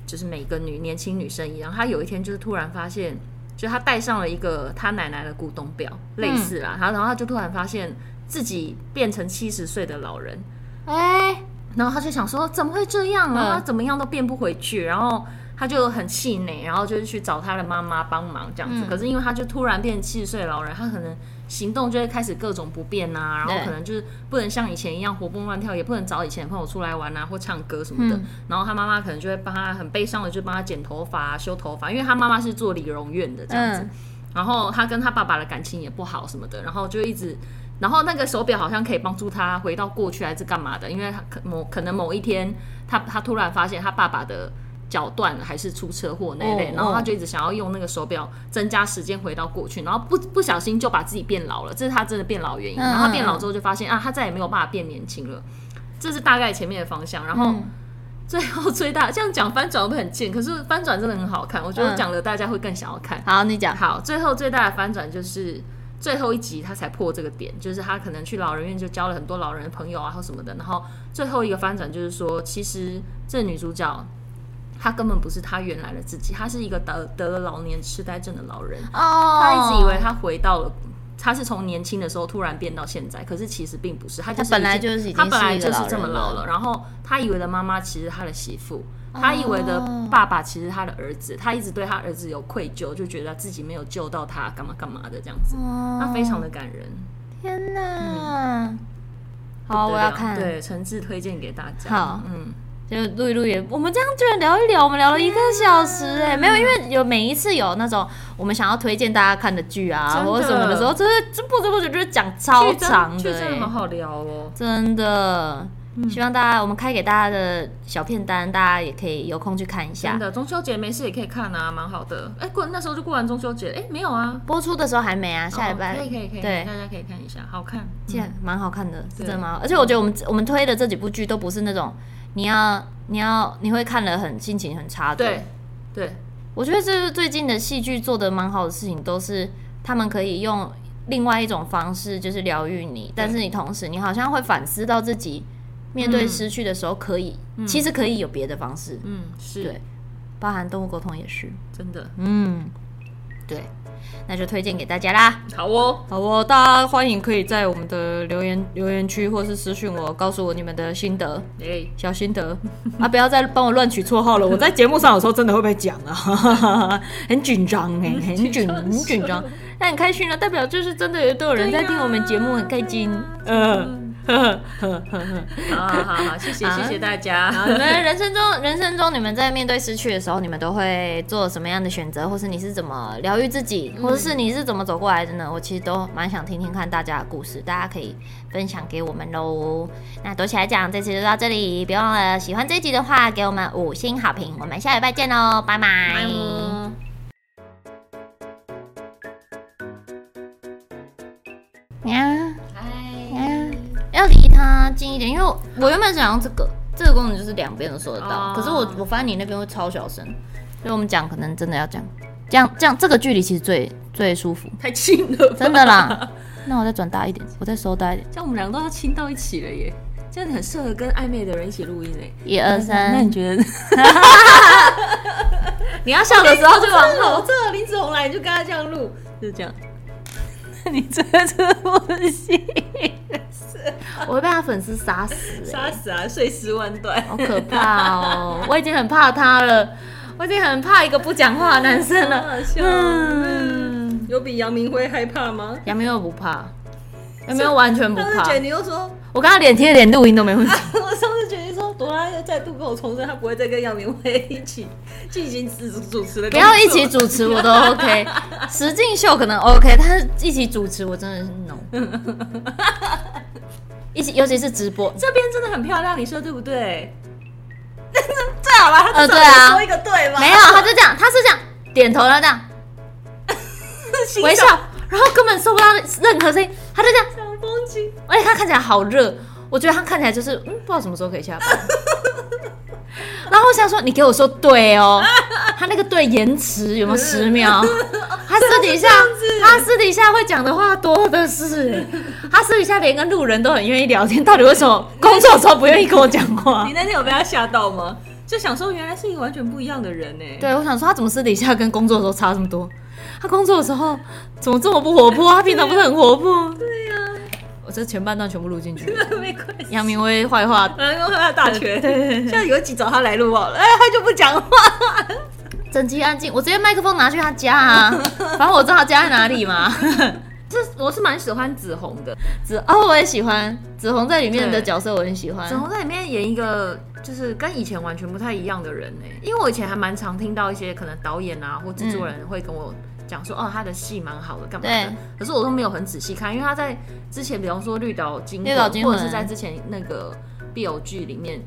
就是每个女年轻女生一样，她有一天就是突然发现，就她戴上了一个她奶奶的古董表，类似啦，然后然后她就突然发现自己变成七十岁的老人，哎，然后他就想说怎么会这样啊？她怎么样都变不回去，然后她就很气馁，然后就是去找他的妈妈帮忙这样子，可是因为他就突然变成七十岁老人，他可能。行动就会开始各种不便啊，然后可能就是不能像以前一样活蹦乱跳，也不能找以前的朋友出来玩啊或唱歌什么的。嗯、然后他妈妈可能就会帮他很悲伤的，就帮他剪头发、啊、修头发，因为他妈妈是做理容院的这样子。嗯、然后他跟他爸爸的感情也不好什么的，然后就一直，然后那个手表好像可以帮助他回到过去还是干嘛的，因为他可某可能某一天他他突然发现他爸爸的。脚断了还是出车祸那一类，然后他就一直想要用那个手表增加时间回到过去，然后不不小心就把自己变老了，这是他真的变老原因。然后他变老之后就发现啊，他再也没有办法变年轻了，这是大概前面的方向。然后最后最大这样讲翻转会很贱，可是翻转真的很好看，我觉得讲了大家会更想要看。好，你讲。好，最后最大的翻转就是最后一集他才破这个点，就是他可能去老人院就交了很多老人的朋友啊或什么的，然后最后一个翻转就是说，其实这女主角。他根本不是他原来的自己，他是一个得得了老年痴呆症的老人。哦，他一直以为他回到了，他是从年轻的时候突然变到现在，可是其实并不是，他就是他本来就是他本来就是这么老了。然后他以为的妈妈其实他的媳妇，他以为的爸爸其实他的儿子，他一直对他儿子有愧疚，就觉得自己没有救到他，干嘛干嘛的这样子，他非常的感人。天哪！好，我要看。对，诚挚推荐给大家。好，嗯，就录一录也，我们这样居然聊一聊，我们聊了一个小时，哎，没有，因为有每一次有那种我们想要推荐大家看的剧啊，或者什么的时候，就是这不知不觉就是讲超长的，真的好好聊哦，真的。希望大家，我们开给大家的小片单，大家也可以有空去看一下。真的，中秋节没事也可以看啊，蛮好的。哎，过那时候就过完中秋节，哎，没有啊，播出的时候还没啊，下礼拜。可以可以可以，对，大家可以看一下，好看，这样蛮好看的，是真的蛮好。而且我觉得我们我们推的这几部剧都不是那种你要你要你会看了很心情很差的。对对，我觉得这是最近的戏剧做的蛮好的事情，都是他们可以用另外一种方式，就是疗愈你，但是你同时你好像会反思到自己。面对失去的时候，可以，嗯、其实可以有别的方式。嗯，是对，包含动物沟通也是真的。嗯，对，那就推荐给大家啦。好哦，好哦，大家欢迎可以在我们的留言留言区或是私讯我，告诉我你们的心得。哎，小心得 (laughs) 啊！不要再帮我乱取绰号了。我在节目上有时候真的会被讲啊，(laughs) 很紧张哎，很紧很紧张，但很开心了，代表就是真的有都有人在听我们节目，很开心。嗯。好好好好，谢谢谢谢大家。你们人生中人生中，你们在面对失去的时候，你们都会做什么样的选择，或是你是怎么疗愈自己，或者是你是怎么走过来的呢？我其实都蛮想听听看大家的故事，大家可以分享给我们喽。那躲起来讲，这次就到这里，别忘了喜欢这一集的话，给我们五星好评。我们下礼拜见喽，拜拜。它近一点，因为我原本想要这个，这个功能就是两边都收得到。哦、可是我我发现你那边会超小声，所以我们讲可能真的要这样，这样这样这个距离其实最最舒服。太近了，真的啦。(laughs) 那我再转大一点，我再收大一点，这样我们两个都要亲到一起了耶，这样很适合跟暧昧的人一起录音嘞。一二三，那你觉得？(laughs) 你要笑的时候就往后，这林子红来你就跟他这样录，就是这样。你真的不行。(laughs) 我会被他粉丝杀死，杀死啊，碎尸万段，好可怕哦！我已经很怕他了，我已经很怕一个不讲话的男生了。好笑，嗯，有比杨明辉害怕吗？杨明辉不怕，杨明辉完全不怕。你又说，我跟他脸贴脸录音都没问题。我上次觉得说，朵拉要再度跟我重申，他不会再跟杨明辉一起进行主主持了。不要一起主持我都 OK，(laughs) 石敬秀可能 OK，但是一起主持我真的是 no。(laughs) 一起，尤其是直播，这边真的很漂亮，你说对不对？(laughs) 最好了，呃，对啊，说一个对吗？没有，他就这样，他是这样点头，然后这样微笑，然后根本收不到任何声音，他就这样。小风景，而且他看起来好热，我觉得他看起来就是嗯，不知道什么时候可以下班。(laughs) 然后我想说，你给我说对哦，(laughs) 他那个对延迟有没有十秒？(laughs) 他私底下，他私底下会讲的话多的是，他私底下连跟路人都很愿意聊天，到底为什么工作的时候不愿意跟我讲话？你那天有被他吓到吗？就想说原来是一个完全不一样的人呢。对，我想说他怎么私底下跟工作的时候差这么多？他工作的时候怎么这么不活泼？他平常不是很活泼？对呀。这前半段全部录进去，(laughs) 没关系。杨明威坏话，杨明威坏话大全。对，现在有几找他来录好了，哎，他就不讲话，(laughs) 整集安静。我直接麦克风拿去他家啊，(laughs) 反正我知道他家在哪里嘛。这我是蛮喜欢紫红的，紫哦，我也喜欢紫红在里面的角色，我很喜欢。紫红在里面演一个就是跟以前完全不太一样的人呢，因为我以前还蛮常听到一些可能导演啊或制作人会跟我。讲说哦，他的戏蛮好的，干嘛的？可是我都没有很仔细看，因为他在之前，比方说《绿岛惊魂》，或者是在之前那个 BL 剧里面，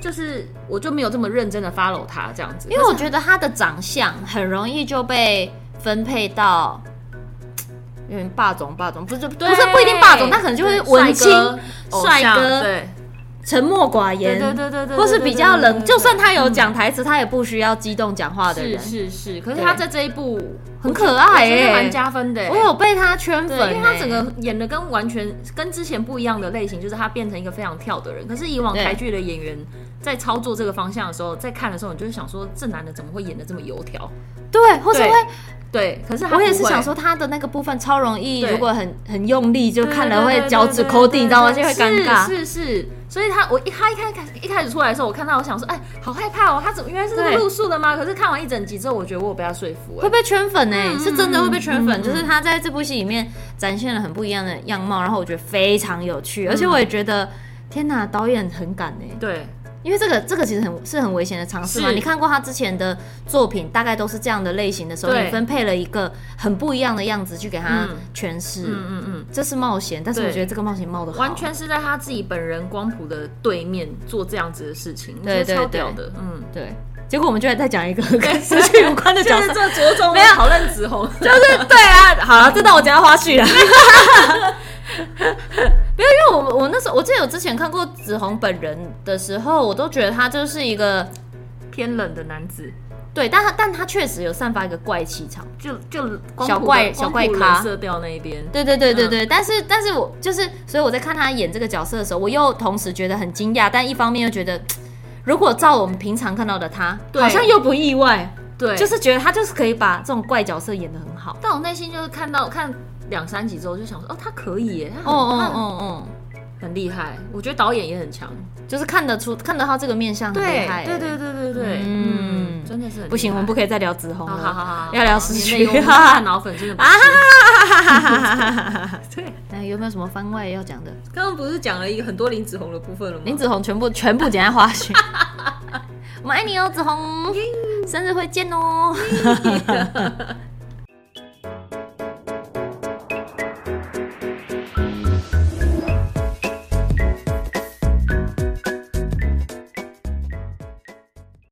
就是我就没有这么认真的 follow 他这样子。因为我觉得他的长相很容易就被分配到有点霸总，霸总不是不是不一定霸总，他可能就会文青帅哥，对。沉默寡言，对对对对，或是比较冷，就算他有讲台词，他也不需要激动讲话的人。是是是，可是他在这一部很可爱耶，蛮加分的。我有被他圈粉，因为他整个演的跟完全跟之前不一样的类型，就是他变成一个非常跳的人。可是以往台剧的演员在操作这个方向的时候，在看的时候，你就会想说，这男的怎么会演的这么油条？对，或是会。对，可是我也是想说，他的那个部分超容易，如果很很用力，就看了会脚趾抠地，你知道吗？就会尴尬。是是，所以他我一他一开开一开始出来的时候，我看到我想说，哎，好害怕哦，他怎么原来是这个路数的吗？可是看完一整集之后，我觉得我有被他说服，会被圈粉哎，是真的会被圈粉。就是他在这部戏里面展现了很不一样的样貌，然后我觉得非常有趣，而且我也觉得，天哪，导演很敢哎。对。因为这个这个其实很是很危险的尝试嘛。你看过他之前的作品，大概都是这样的类型的时候，你分配了一个很不一样的样子去给他诠释。嗯嗯嗯，这是冒险，但是我觉得这个冒险冒的，完全是在他自己本人光谱的对面做这样子的事情，对对对的。嗯，对。结果我们就来再讲一个 (laughs) 跟失去有关的角色，这着重没有讨论紫红，就是对啊。好了，这段我讲到花絮了。(laughs) 没有，因为我我那时候我记得我之前看过紫红本人的时候，我都觉得他就是一个偏冷的男子。对，但他但他确实有散发一个怪气场，就就小怪小怪咖色调那一边。对对对对对，嗯、但是但是我就是，所以我在看他演这个角色的时候，我又同时觉得很惊讶，但一方面又觉得，如果照我们平常看到的他，好像又不意外。对，就是觉得他就是可以把这种怪角色演得很好。但我内心就是看到看。两三集之后就想说，哦，他可以耶，他很哦哦哦哦，很厉害。我觉得导演也很强，就是看得出看得到这个面相很厉害。对对对对对，嗯，真的是不行，我们不可以再聊紫红了，好好好，要聊失去。脑粉真的啊，对，那有没有什么番外要讲的？刚刚不是讲了一个很多林子红的部分了吗？林子红全部全部剪在花絮。我们爱你哦，子红，生日会见哦。